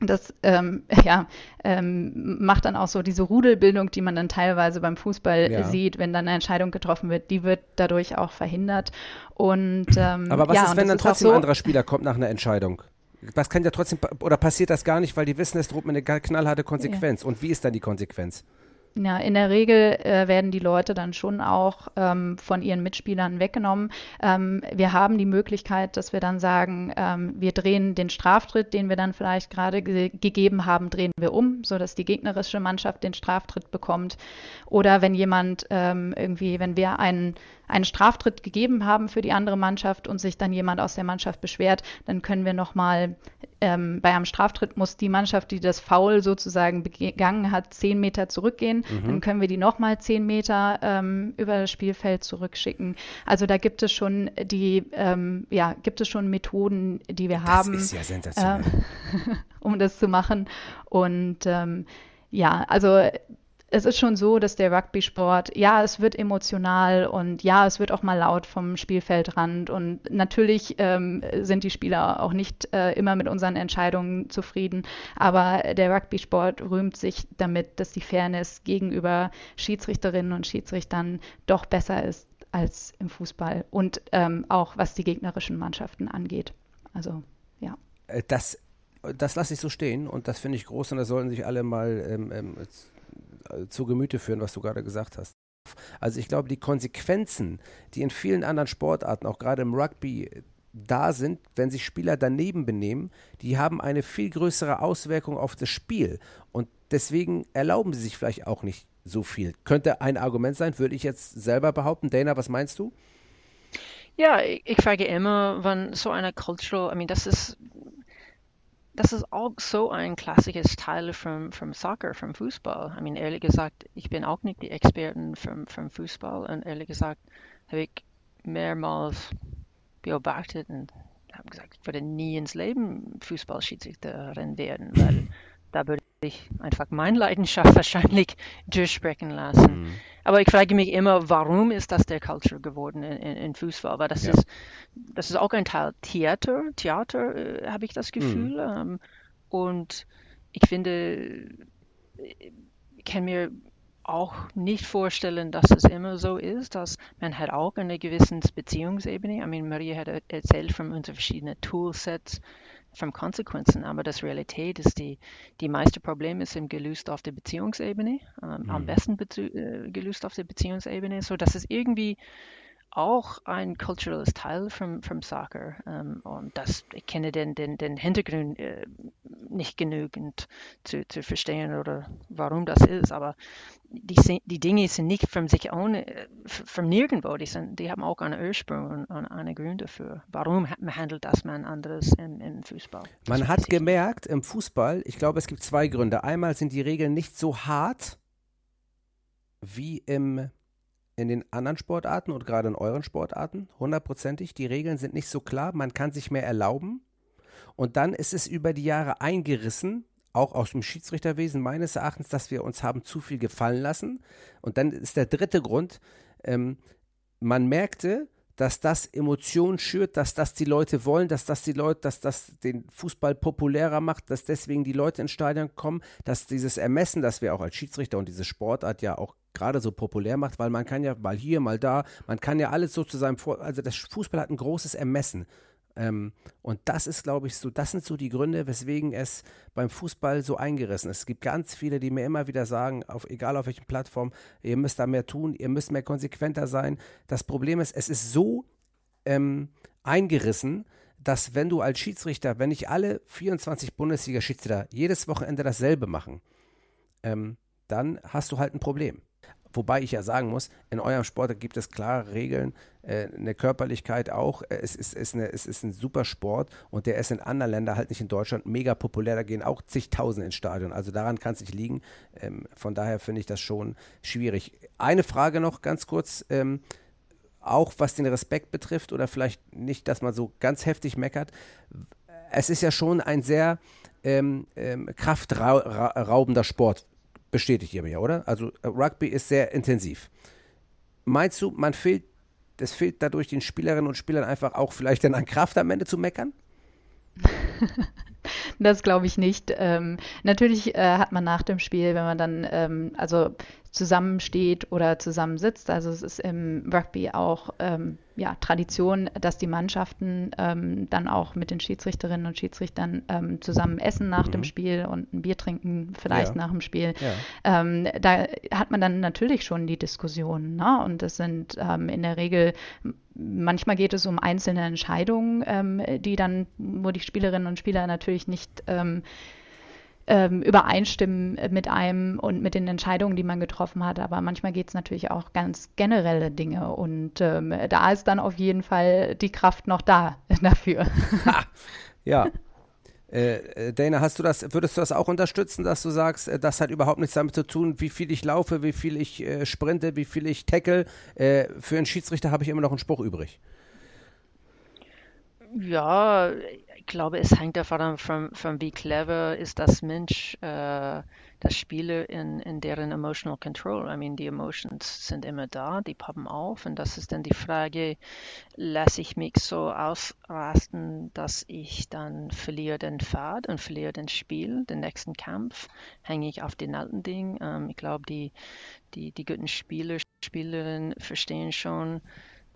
Das ähm, ja, ähm, macht dann auch so diese Rudelbildung, die man dann teilweise beim Fußball ja. sieht, wenn dann eine Entscheidung getroffen wird, die wird dadurch auch verhindert. Und, ähm, Aber was ja, ist, wenn dann trotzdem so, ein anderer Spieler kommt nach einer Entscheidung? Das kann ja trotzdem, oder passiert das gar nicht, weil die wissen, es droht mir eine knallharte Konsequenz. Ja. Und wie ist dann die Konsequenz? Ja, in der Regel äh, werden die Leute dann schon auch ähm, von ihren Mitspielern weggenommen. Ähm, wir haben die Möglichkeit, dass wir dann sagen, ähm, wir drehen den Straftritt, den wir dann vielleicht gerade ge gegeben haben, drehen wir um, sodass die gegnerische Mannschaft den Straftritt bekommt. Oder wenn jemand ähm, irgendwie, wenn wir einen einen Straftritt gegeben haben für die andere Mannschaft und sich dann jemand aus der Mannschaft beschwert, dann können wir nochmal, ähm, bei einem Straftritt muss die Mannschaft, die das Foul sozusagen begangen hat, zehn Meter zurückgehen. Mhm. Dann können wir die nochmal zehn Meter ähm, über das Spielfeld zurückschicken. Also da gibt es schon die, ähm, ja, gibt es schon Methoden, die wir das haben. Ist ja sensationell. Äh, um das zu machen. Und ähm, ja, also es ist schon so, dass der Rugby-Sport, ja, es wird emotional und ja, es wird auch mal laut vom Spielfeldrand und natürlich ähm, sind die Spieler auch nicht äh, immer mit unseren Entscheidungen zufrieden, aber der Rugby-Sport rühmt sich damit, dass die Fairness gegenüber Schiedsrichterinnen und Schiedsrichtern doch besser ist als im Fußball und ähm, auch was die gegnerischen Mannschaften angeht. Also, ja. Äh, das, das lasse ich so stehen und das finde ich groß und da sollten sich alle mal ähm, ähm äh, zu Gemüte führen, was du gerade gesagt hast. Also ich glaube, die Konsequenzen, die in vielen anderen Sportarten, auch gerade im Rugby, da sind, wenn sich Spieler daneben benehmen, die haben eine viel größere Auswirkung auf das Spiel. Und deswegen erlauben sie sich vielleicht auch nicht so viel. Könnte ein Argument sein, würde ich jetzt selber behaupten. Dana, was meinst du? Ja, ich, ich frage immer, wann so eine cultural, I mean, das ist das ist auch so ein klassisches Teil vom, vom Soccer, vom Fußball. Ich meine, ehrlich gesagt, ich bin auch nicht die Experten vom, vom Fußball und ehrlich gesagt habe ich mehrmals beobachtet und habe gesagt, ich würde nie ins Leben Fußballschiedsrichterin werden, weil da würde ich einfach meine Leidenschaft wahrscheinlich durchsprechen lassen. Mhm. Aber ich frage mich immer, warum ist das der Culture geworden in, in, in Fußball? Weil das ja. ist, das ist auch ein Teil Theater, Theater, äh, habe ich das mhm. Gefühl. Mhm. Ähm, und ich finde, ich kann mir auch nicht vorstellen, dass es immer so ist, dass man hat auch eine gewisse Beziehungsebene. I mean, Maria hat erzählt von unseren verschiedenen Toolsets, von Konsequenzen, aber das Realität ist, die, die meiste Probleme sind gelöst auf der Beziehungsebene, ähm, mhm. am besten äh, gelöst auf der Beziehungsebene, so dass es irgendwie auch ein kulturelles Teil vom, vom Soccer. Ähm, und das, ich kenne den, den, den Hintergrund äh, nicht genügend zu, zu verstehen oder warum das ist. Aber die, die Dinge sind nicht von sich ohne, äh, von nirgendwo. Die, sind, die haben auch einen Ursprung und, und einen Grund dafür. Warum handelt das man anders im, im Fußball? Das man hat gemerkt im Fußball, ich glaube, es gibt zwei Gründe. Einmal sind die Regeln nicht so hart wie im in den anderen Sportarten und gerade in euren Sportarten, hundertprozentig. Die Regeln sind nicht so klar, man kann sich mehr erlauben. Und dann ist es über die Jahre eingerissen, auch aus dem Schiedsrichterwesen meines Erachtens, dass wir uns haben zu viel gefallen lassen. Und dann ist der dritte Grund, ähm, man merkte, dass das Emotionen schürt, dass das die Leute wollen, dass das die Leute, dass das den Fußball populärer macht, dass deswegen die Leute ins Stadion kommen, dass dieses Ermessen, das wir auch als Schiedsrichter und diese Sportart ja auch gerade so populär macht, weil man kann ja mal hier, mal da, man kann ja alles so zu seinem Vor also das Fußball hat ein großes Ermessen. Ähm, und das ist, glaube ich, so, das sind so die Gründe, weswegen es beim Fußball so eingerissen ist. Es gibt ganz viele, die mir immer wieder sagen, auf, egal auf welchen Plattform, ihr müsst da mehr tun, ihr müsst mehr konsequenter sein. Das Problem ist, es ist so ähm, eingerissen, dass wenn du als Schiedsrichter, wenn nicht alle 24 Bundesliga-Schiedsrichter jedes Wochenende dasselbe machen, ähm, dann hast du halt ein Problem. Wobei ich ja sagen muss, in eurem Sport gibt es klare Regeln, äh, eine Körperlichkeit auch. Es ist, ist eine, es ist ein super Sport und der ist in anderen Ländern, halt nicht in Deutschland, mega populär. Da gehen auch zigtausend ins Stadion. Also daran kann es nicht liegen. Ähm, von daher finde ich das schon schwierig. Eine Frage noch ganz kurz. Ähm, auch was den Respekt betrifft oder vielleicht nicht, dass man so ganz heftig meckert. Es ist ja schon ein sehr ähm, ähm, kraftraubender Sport, bestätigt ihr mir, oder? Also äh, Rugby ist sehr intensiv. Meinst du, man fehlt, es fehlt dadurch den Spielerinnen und Spielern einfach auch vielleicht dann an Kraft am Ende zu meckern? das glaube ich nicht. Ähm, natürlich äh, hat man nach dem Spiel, wenn man dann, ähm, also zusammensteht oder zusammensitzt. Also es ist im Rugby auch ähm, ja, Tradition, dass die Mannschaften ähm, dann auch mit den Schiedsrichterinnen und Schiedsrichtern ähm, zusammen essen nach mhm. dem Spiel und ein Bier trinken vielleicht ja. nach dem Spiel. Ja. Ähm, da hat man dann natürlich schon die Diskussionen. Ne? Und das sind ähm, in der Regel, manchmal geht es um einzelne Entscheidungen, ähm, die dann, wo die Spielerinnen und Spieler natürlich nicht ähm, übereinstimmen mit einem und mit den Entscheidungen, die man getroffen hat. Aber manchmal geht es natürlich auch ganz generelle Dinge und ähm, da ist dann auf jeden Fall die Kraft noch da dafür. Ha, ja. Äh, äh, Dana, hast du das, würdest du das auch unterstützen, dass du sagst, äh, das hat überhaupt nichts damit zu tun, wie viel ich laufe, wie viel ich äh, sprinte, wie viel ich tackle? Äh, für einen Schiedsrichter habe ich immer noch einen Spruch übrig. Ja, glaube, es hängt davon von, von wie clever ist das Mensch, äh, das Spieler in, in deren emotional control. I mean, die Emotions sind immer da, die poppen auf und das ist dann die Frage, lasse ich mich so ausrasten, dass ich dann verliere den Pfad und verliere den Spiel, den nächsten Kampf, hänge ich auf den alten Ding. Ähm, ich glaube, die, die, die guten Spieler, Spielerinnen verstehen schon,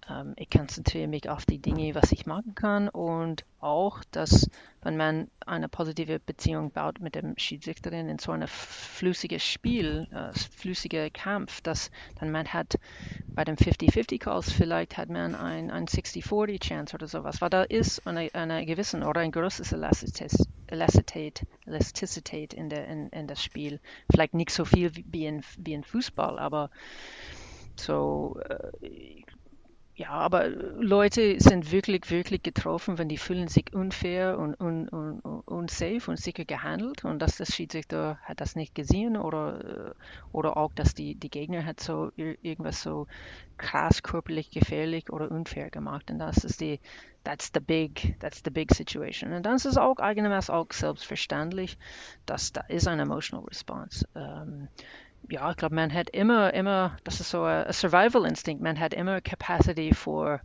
ähm, ich konzentriere mich auf die Dinge, was ich machen kann und auch, dass wenn man eine positive Beziehung baut mit dem Schiedsrichterin in so einem flüssigen Spiel, äh, flüssiger Kampf, dass dann man hat bei den 50-50 Calls vielleicht hat man ein, ein 60-40 Chance oder sowas, weil da ist eine, eine gewisse oder ein großes Elastizität, Elastizität, Elastizität in, der, in, in das Spiel. Vielleicht nicht so viel wie in, wie in Fußball, aber so äh, ja, aber Leute sind wirklich, wirklich getroffen, wenn die fühlen sich unfair und un, un, unsafe und sicher gehandelt und dass das Schiedsrichter hat das nicht gesehen oder, äh, oder auch, dass die, die Gegner hat so irgendwas so krass körperlich gefährlich oder unfair gemacht und das ist die, that's the big, that's the big situation. Und dann ist es auch eigenermaßen auch selbstverständlich, dass da ist eine emotional response. Ähm, ja, ich glaube, man hat immer, immer, das ist so ein Survival Instinct, man hat immer Capacity for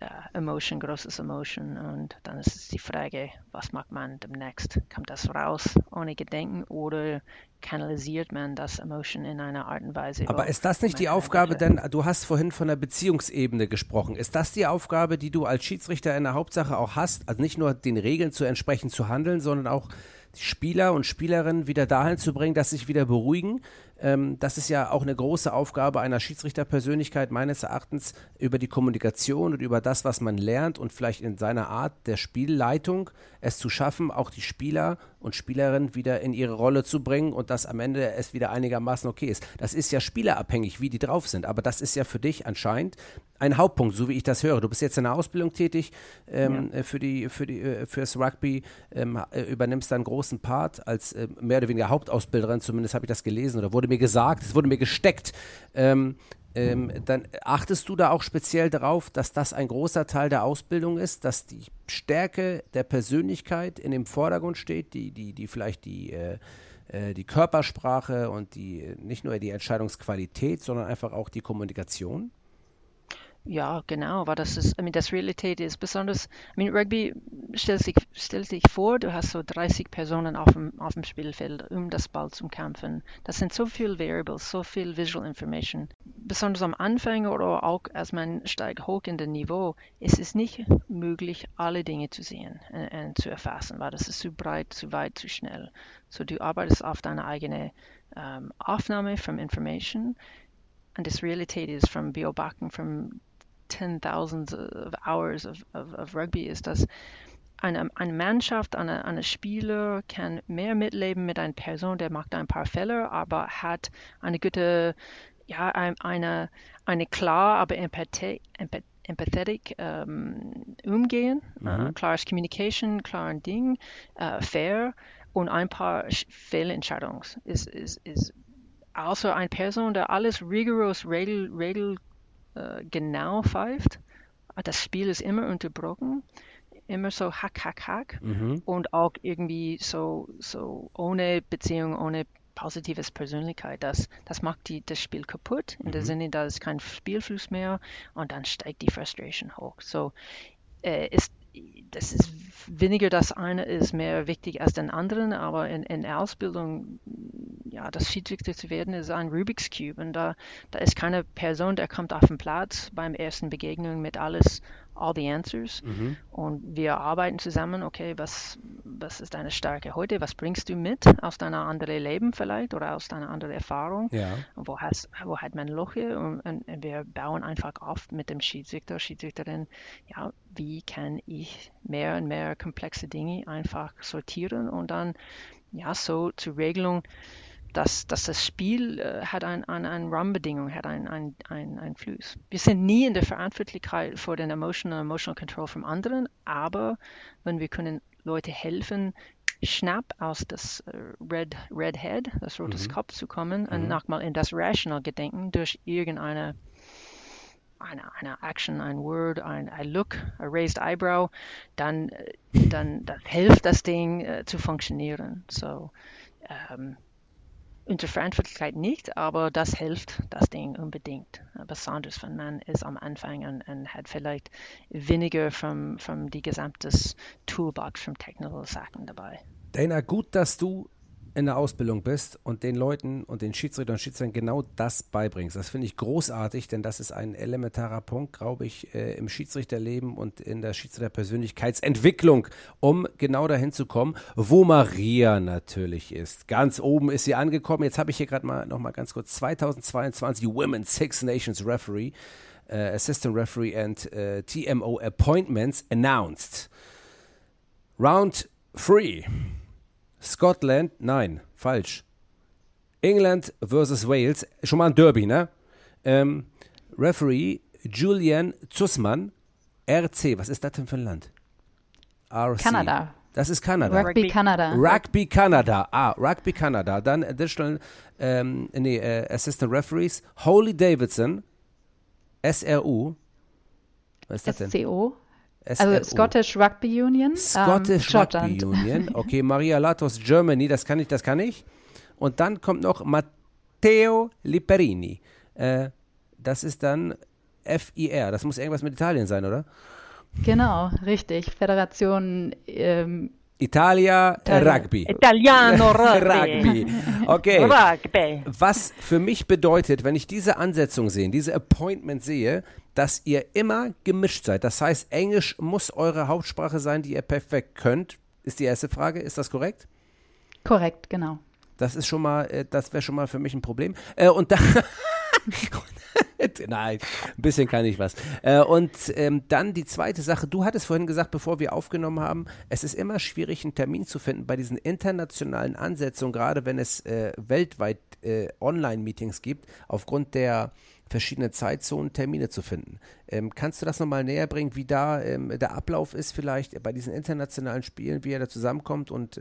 uh, Emotion, großes Emotion. Und dann ist es die Frage, was macht man demnächst? Kommt das raus ohne Gedenken oder kanalisiert man das Emotion in einer Art und Weise? Aber ist das nicht die Aufgabe, denn du hast vorhin von der Beziehungsebene gesprochen. Ist das die Aufgabe, die du als Schiedsrichter in der Hauptsache auch hast? Also nicht nur den Regeln zu entsprechen zu handeln, sondern auch die Spieler und Spielerinnen wieder dahin zu bringen, dass sie sich wieder beruhigen, ähm, das ist ja auch eine große Aufgabe einer Schiedsrichterpersönlichkeit meines Erachtens über die Kommunikation und über das, was man lernt und vielleicht in seiner Art der Spielleitung es zu schaffen, auch die Spieler und Spielerinnen wieder in ihre Rolle zu bringen und dass am Ende es wieder einigermaßen okay ist. Das ist ja spielerabhängig, wie die drauf sind, aber das ist ja für dich anscheinend ein Hauptpunkt, so wie ich das höre. Du bist jetzt in der Ausbildung tätig ähm, ja. für die für die äh, fürs Rugby, ähm, äh, übernimmst dann einen großen Part als äh, mehr oder weniger Hauptausbilderin, zumindest habe ich das gelesen oder wurde wurde mir gesagt, es wurde mir gesteckt. Ähm, ähm, dann achtest du da auch speziell darauf, dass das ein großer Teil der Ausbildung ist, dass die Stärke der Persönlichkeit in dem Vordergrund steht, die, die, die vielleicht die, äh, äh die Körpersprache und die nicht nur die Entscheidungsqualität, sondern einfach auch die Kommunikation? Ja, genau, weil das ist, I mean, das Realität ist besonders, I mean, Rugby stellt sich, stellt sich vor, du hast so 30 Personen auf dem, auf dem Spielfeld, um das Ball zu kämpfen. Das sind so viele Variables, so viel Visual Information. Besonders am Anfang oder auch als man steigt hoch in den Niveau, ist es nicht möglich, alle Dinge zu sehen und, äh, und zu erfassen, weil das ist zu breit, zu weit, zu schnell. So, du arbeitest auf deine eigene um, Aufnahme von Information and this Realität ist from Biobacken, from ten thousands of hours of, of, of Rugby ist, dass eine, eine Mannschaft, eine, eine Spieler kann mehr mitleben mit einer Person, der macht ein paar Fehler, aber hat eine gute, ja, eine, eine klar, aber empathie empathetic ähm, umgehen, mhm. äh, klares Communication, klaren Ding, äh, fair und ein paar Fehlentscheidungen ist, ist, ist also eine Person, der alles rigoros regel, regel äh, genau pfeift. Das Spiel ist immer unterbrochen, immer so hack, hack, hack mhm. und auch irgendwie so, so ohne Beziehung, ohne positives Persönlichkeit. Das, das macht die, das Spiel kaputt, in mhm. der Sinne, da ist kein Spielfluss mehr und dann steigt die Frustration hoch. So äh, ist das ist weniger das eine ist mehr wichtig als den anderen, aber in, in Ausbildung, ja, das Schiedsrichter zu werden, ist ein Rubik's Cube. Und da, da ist keine Person, der kommt auf den Platz beim ersten Begegnung mit alles all the answers. Mhm. Und wir arbeiten zusammen, okay, was, was ist deine Stärke heute? Was bringst du mit aus deiner anderen Leben vielleicht oder aus deiner anderen Erfahrung? Ja. Und wo, hast, wo hat man Löcher? Und, und, wir bauen einfach auf mit dem Schiedsrichter, Schiedsrichterin, ja, wie kann ich mehr und mehr komplexe Dinge einfach sortieren und dann, ja, so zur Regelung, dass, dass das Spiel äh, hat ein, ein, eine Rahmenbedingung, hat einen ein, ein, ein Fluss. Wir sind nie in der Verantwortlichkeit für den Emotional Emotional Control vom anderen, aber wenn wir können Leute helfen, schnapp aus das äh, Red, Red Head, das rotes mhm. Kopf zu kommen mhm. und nochmal in das Rational Gedenken durch irgendeine eine, eine Action, ein Word, ein, ein Look, ein Raised Eyebrow, dann, äh, dann, dann hilft das Ding äh, zu funktionieren. So, ähm, unter Verantwortlichkeit nicht, aber das hilft das Ding unbedingt. Besonders wenn man ist am Anfang und, und hat vielleicht weniger vom, vom die gesamte Toolbox von Technical Sachen dabei. Dana, gut, dass du in der Ausbildung bist und den Leuten und den Schiedsrichtern und Schiedsrichtern genau das beibringst. Das finde ich großartig, denn das ist ein elementarer Punkt, glaube ich, äh, im Schiedsrichterleben und in der Schiedsrichterpersönlichkeitsentwicklung, um genau dahin zu kommen, wo Maria natürlich ist. Ganz oben ist sie angekommen. Jetzt habe ich hier gerade mal noch mal ganz kurz 2022 Women's Six Nations Referee, äh, Assistant Referee and äh, TMO Appointments announced. Round 3. Scotland, nein, falsch. England versus Wales, schon mal ein Derby, ne? Ähm, Referee Julian Zussmann, RC, was ist das denn für ein Land? RC. Kanada. Das ist Kanada. Rugby Kanada. Rugby Kanada. Ah, Rugby Kanada. Dann Additional, ähm, nee, äh, Assistant Referees, Holy Davidson, SRU. Was ist das denn? SCO. Also Scottish Rugby Union. Ähm, Scottish ähm, Rugby Union. Okay, Maria Latos Germany, das kann ich, das kann ich. Und dann kommt noch Matteo Liperini. Äh, das ist dann FIR. Das muss irgendwas mit Italien sein, oder? Genau, richtig. Föderation ähm, Italia Rugby. Italiano Rugby. Okay. Rugby. Was für mich bedeutet, wenn ich diese Ansetzung sehe, diese Appointment sehe, dass ihr immer gemischt seid. Das heißt, Englisch muss eure Hauptsprache sein, die ihr perfekt könnt. Ist die erste Frage. Ist das korrekt? Korrekt, genau. Das ist schon mal, äh, das wäre schon mal für mich ein Problem. Äh, und dann. Nein, ein bisschen kann ich was. Äh, und ähm, dann die zweite Sache. Du hattest vorhin gesagt, bevor wir aufgenommen haben, es ist immer schwierig, einen Termin zu finden bei diesen internationalen Ansetzungen, gerade wenn es äh, weltweit äh, Online-Meetings gibt, aufgrund der verschiedenen Zeitzonen Termine zu finden. Ähm, kannst du das nochmal näher bringen, wie da ähm, der Ablauf ist vielleicht bei diesen internationalen Spielen, wie er da zusammenkommt und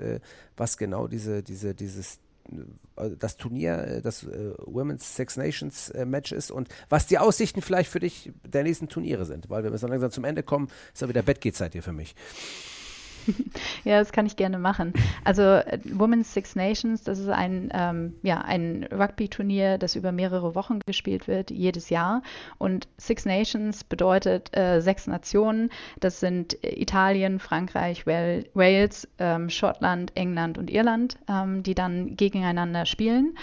was genau diese, diese, dieses das Turnier, äh, das äh, Women's Six Nations äh, Match ist und was die Aussichten vielleicht für dich der nächsten Turniere sind, weil wir müssen langsam zum Ende kommen, ist ja wieder Bettgehzeit hier für mich. Ja, das kann ich gerne machen. Also äh, Women's Six Nations, das ist ein, ähm, ja, ein Rugby-Turnier, das über mehrere Wochen gespielt wird, jedes Jahr. Und Six Nations bedeutet äh, sechs Nationen. Das sind Italien, Frankreich, Wales, ähm, Schottland, England und Irland, ähm, die dann gegeneinander spielen.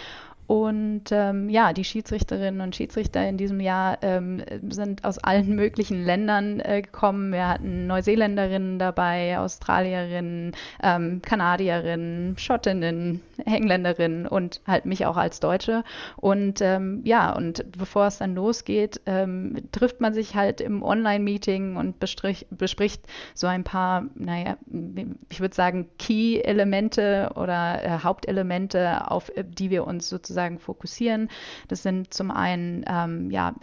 Und ähm, ja, die Schiedsrichterinnen und Schiedsrichter in diesem Jahr ähm, sind aus allen möglichen Ländern äh, gekommen. Wir hatten Neuseeländerinnen dabei, Australierinnen, ähm, Kanadierinnen, Schottinnen, Engländerinnen und halt mich auch als Deutsche. Und ähm, ja, und bevor es dann losgeht, ähm, trifft man sich halt im Online-Meeting und bespricht so ein paar, naja, ich würde sagen, Key-Elemente oder äh, Hauptelemente, auf die wir uns sozusagen sozusagen fokussieren. Das sind zum einen ähm, ja,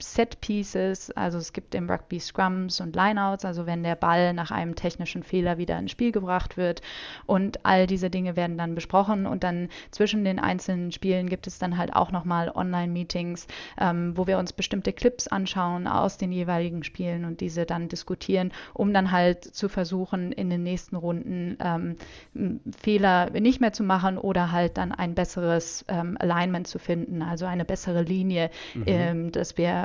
Set Pieces, also es gibt im Rugby Scrums und Lineouts, also wenn der Ball nach einem technischen Fehler wieder ins Spiel gebracht wird. Und all diese Dinge werden dann besprochen und dann zwischen den einzelnen Spielen gibt es dann halt auch nochmal Online-Meetings, ähm, wo wir uns bestimmte Clips anschauen aus den jeweiligen Spielen und diese dann diskutieren, um dann halt zu versuchen, in den nächsten Runden ähm, Fehler nicht mehr zu machen oder halt dann ein besseres ähm, Alignment zu finden, also eine bessere Linie, mhm. ähm, dass wir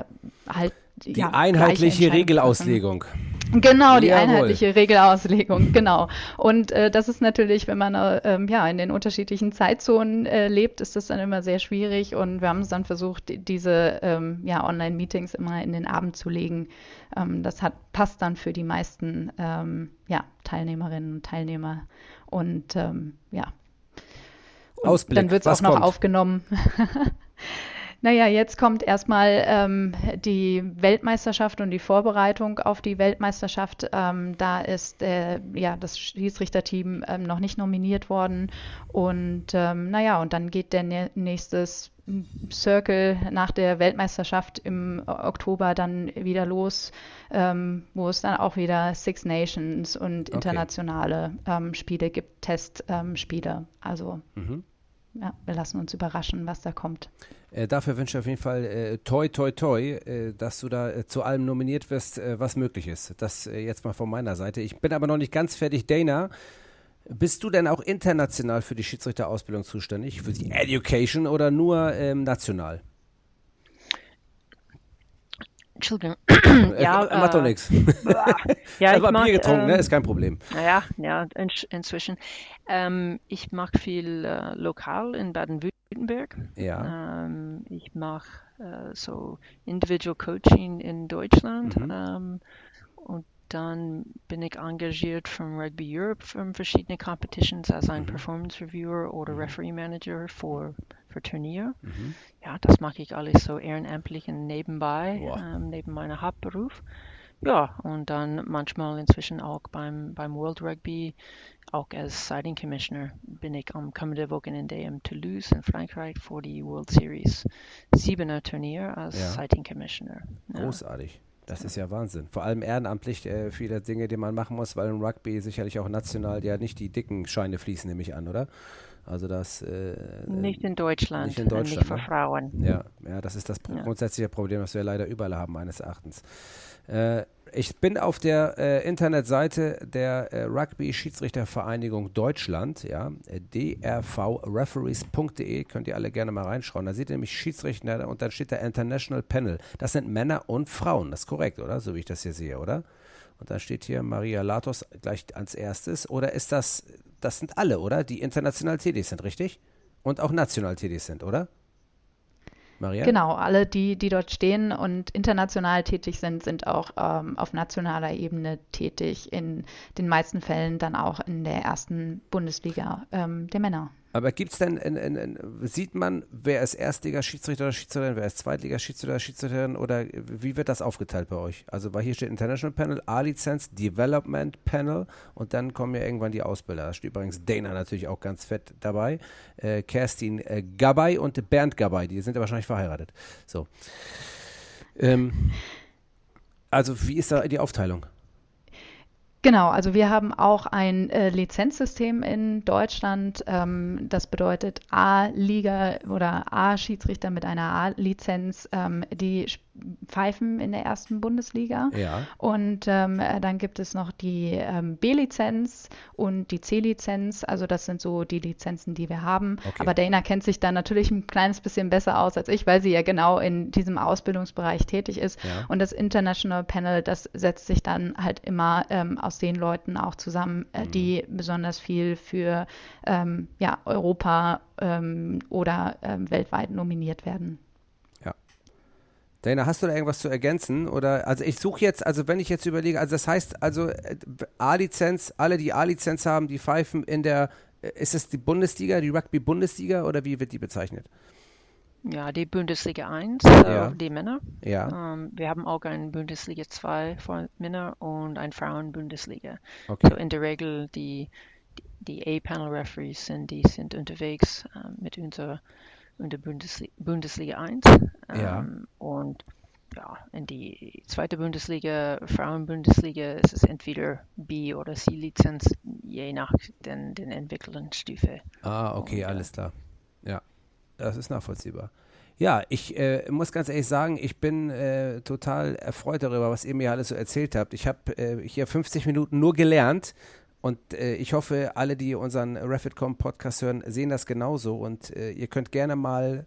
halt die ja, einheitliche Regelauslegung. Genau, die Jawohl. einheitliche Regelauslegung, genau. Und äh, das ist natürlich, wenn man äh, ähm, ja in den unterschiedlichen Zeitzonen äh, lebt, ist das dann immer sehr schwierig. Und wir haben es dann versucht, diese ähm, ja, Online-Meetings immer in den Abend zu legen. Ähm, das hat, passt dann für die meisten ähm, ja, Teilnehmerinnen und Teilnehmer. Und ähm, ja. Und Ausblick, dann wird es auch noch kommt? aufgenommen. Naja, jetzt kommt erstmal ähm, die Weltmeisterschaft und die Vorbereitung auf die Weltmeisterschaft. Ähm, da ist äh, ja das Schiedsrichterteam ähm, noch nicht nominiert worden. Und ähm, naja, und dann geht der nächste Circle nach der Weltmeisterschaft im Oktober dann wieder los, ähm, wo es dann auch wieder Six Nations und internationale okay. ähm, Spiele gibt, Testspiele. Ähm, also mhm. Ja, wir lassen uns überraschen, was da kommt. Äh, dafür wünsche ich auf jeden Fall äh, toi toi toi, äh, dass du da äh, zu allem nominiert wirst, äh, was möglich ist. Das äh, jetzt mal von meiner Seite. Ich bin aber noch nicht ganz fertig. Dana, bist du denn auch international für die Schiedsrichterausbildung zuständig, für die Education oder nur ähm, national? Entschuldigung. ja, äh, macht doch nichts. Ja, ich habe Bier getrunken, ähm, ne? ist kein Problem. Naja, ja, in, inzwischen. Ähm, ich mache viel äh, lokal in Baden-Württemberg. Ja. Ähm, ich mache äh, so Individual Coaching in Deutschland. Mhm. Ähm, und dann bin ich engagiert von Rugby Europe für verschiedene Competitions als ein mhm. Performance Reviewer oder mhm. Referee Manager für, für Turnier. Mhm. Ja, das mache ich alles so ehrenamtlich und nebenbei, ähm, neben meinem Hauptberuf. Ja, und dann manchmal inzwischen auch beim, beim World Rugby, auch als Sighting Commissioner bin ich am kommenden Wochenende in Toulouse in Frankreich für die World Series 7er Turnier als ja. Sighting Commissioner. Ja. Großartig. Das ist ja Wahnsinn. Vor allem ehrenamtlich äh, viele Dinge, die man machen muss, weil im Rugby sicherlich auch national ja nicht die dicken Scheine fließen, nehme ich an, oder? Also das äh, nicht in Deutschland, nicht in Deutschland, nicht für ne? Frauen. Ja, ja, das ist das ja. grundsätzliche Problem, das wir leider überall haben meines Erachtens. Äh, ich bin auf der äh, Internetseite der äh, Rugby Schiedsrichtervereinigung Deutschland, ja, drvreferees.de, könnt ihr alle gerne mal reinschauen. Da seht ihr nämlich Schiedsrichter und dann steht da International Panel. Das sind Männer und Frauen, das ist korrekt, oder? So wie ich das hier sehe, oder? Und dann steht hier Maria Latos gleich als erstes. Oder ist das, das sind alle, oder? Die international tätig sind, richtig? Und auch national tätig sind, oder? Maria? Genau, alle, die, die dort stehen und international tätig sind, sind auch ähm, auf nationaler Ebene tätig, in den meisten Fällen dann auch in der ersten Bundesliga ähm, der Männer. Aber gibt es denn, in, in, in, sieht man, wer ist Erstliga-Schiedsrichter oder Schiedsrichterin, wer ist Zweitliga-Schiedsrichter oder Schiedsrichterin oder wie wird das aufgeteilt bei euch? Also weil hier steht International Panel, A-Lizenz, Development Panel und dann kommen ja irgendwann die Ausbilder. Da steht übrigens Dana natürlich auch ganz fett dabei, äh, Kerstin äh, Gabay und Bernd Gabay, die sind ja wahrscheinlich verheiratet. So. Ähm, also wie ist da die Aufteilung? Genau, also wir haben auch ein äh, Lizenzsystem in Deutschland. Ähm, das bedeutet A-Liga oder A-Schiedsrichter mit einer A-Lizenz, ähm, die pfeifen in der ersten Bundesliga. Ja. Und ähm, äh, dann gibt es noch die ähm, B-Lizenz und die C-Lizenz. Also das sind so die Lizenzen, die wir haben. Okay. Aber Dana kennt sich da natürlich ein kleines bisschen besser aus als ich, weil sie ja genau in diesem Ausbildungsbereich tätig ist. Ja. Und das International Panel, das setzt sich dann halt immer ähm, aus den Leuten auch zusammen, äh, mhm. die besonders viel für ähm, ja, Europa ähm, oder ähm, weltweit nominiert werden. Dana, hast du da irgendwas zu ergänzen? Oder also ich suche jetzt, also wenn ich jetzt überlege, also das heißt, also äh, A-Lizenz, alle, die A-Lizenz haben, die pfeifen in der, äh, ist es die Bundesliga, die Rugby-Bundesliga oder wie wird die bezeichnet? Ja, die Bundesliga 1, äh, ja. die Männer. Ja. Ähm, wir haben auch eine Bundesliga 2 für Männer und eine Frauen-Bundesliga. Okay. So in der Regel die, die A-Panel-Referees sind, die sind unterwegs äh, mit unserer in der Bundesliga, Bundesliga 1. Ja. Ähm, und ja, in die zweite Bundesliga, Frauenbundesliga, ist es entweder B- oder C-Lizenz, je nach den, den Entwicklungsstufe. Ah, okay, und, alles klar. Das ist nachvollziehbar. Ja, ich äh, muss ganz ehrlich sagen, ich bin äh, total erfreut darüber, was ihr mir alles so erzählt habt. Ich habe äh, hier 50 Minuten nur gelernt und äh, ich hoffe, alle, die unseren Refitcom Podcast hören, sehen das genauso. Und äh, ihr könnt gerne mal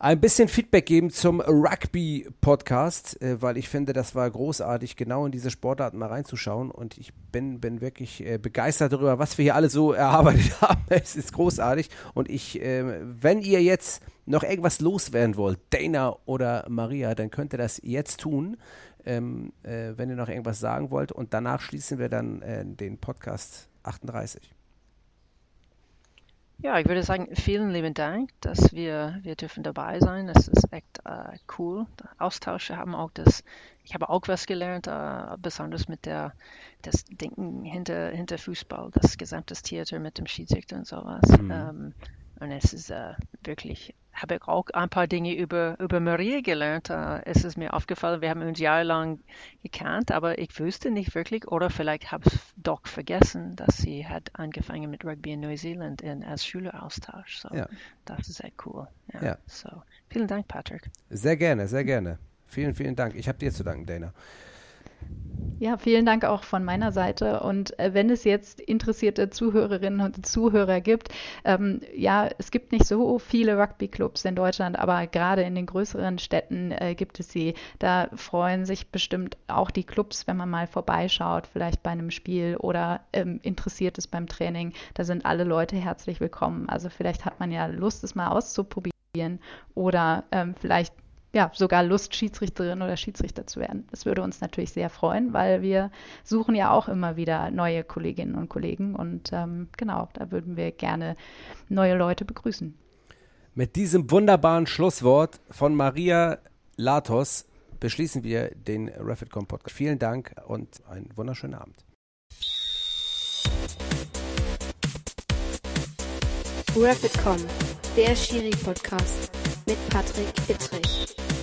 ein bisschen Feedback geben zum Rugby-Podcast, äh, weil ich finde, das war großartig, genau in diese Sportarten mal reinzuschauen. Und ich bin, bin wirklich äh, begeistert darüber, was wir hier alle so erarbeitet haben. es ist großartig. Und ich, äh, wenn ihr jetzt noch irgendwas loswerden wollt, Dana oder Maria, dann könnt ihr das jetzt tun. Ähm, äh, wenn ihr noch irgendwas sagen wollt. Und danach schließen wir dann äh, den Podcast 38. Ja, ich würde sagen, vielen lieben Dank, dass wir, wir dürfen dabei sein. Das ist echt äh, cool. Austausche haben auch das, ich habe auch was gelernt, äh, besonders mit der, das Denken hinter, hinter Fußball, das gesamte Theater mit dem Schiedsrichter und sowas. Mhm. Ähm, und es ist äh, wirklich habe ich auch ein paar Dinge über, über Maria gelernt. Uh, es ist mir aufgefallen, wir haben uns jahrelang gekannt, aber ich wusste nicht wirklich, oder vielleicht habe ich doch vergessen, dass sie hat angefangen mit Rugby in Neuseeland in, als Schüleraustausch. So, ja. das ist echt cool. Ja, ja. So, vielen Dank, Patrick. Sehr gerne, sehr gerne. Vielen, vielen Dank. Ich habe dir zu danken, Dana. Ja, vielen Dank auch von meiner Seite. Und äh, wenn es jetzt interessierte Zuhörerinnen und Zuhörer gibt, ähm, ja, es gibt nicht so viele Rugby-Clubs in Deutschland, aber gerade in den größeren Städten äh, gibt es sie. Da freuen sich bestimmt auch die Clubs, wenn man mal vorbeischaut, vielleicht bei einem Spiel oder ähm, interessiert ist beim Training. Da sind alle Leute herzlich willkommen. Also vielleicht hat man ja Lust, es mal auszuprobieren oder ähm, vielleicht ja, sogar Lust, Schiedsrichterin oder Schiedsrichter zu werden. Das würde uns natürlich sehr freuen, weil wir suchen ja auch immer wieder neue Kolleginnen und Kollegen und ähm, genau, da würden wir gerne neue Leute begrüßen. Mit diesem wunderbaren Schlusswort von Maria Latos beschließen wir den Refitcom Podcast. Vielen Dank und einen wunderschönen Abend. Refitcom, der Schiri-Podcast mit Patrick Ittrich.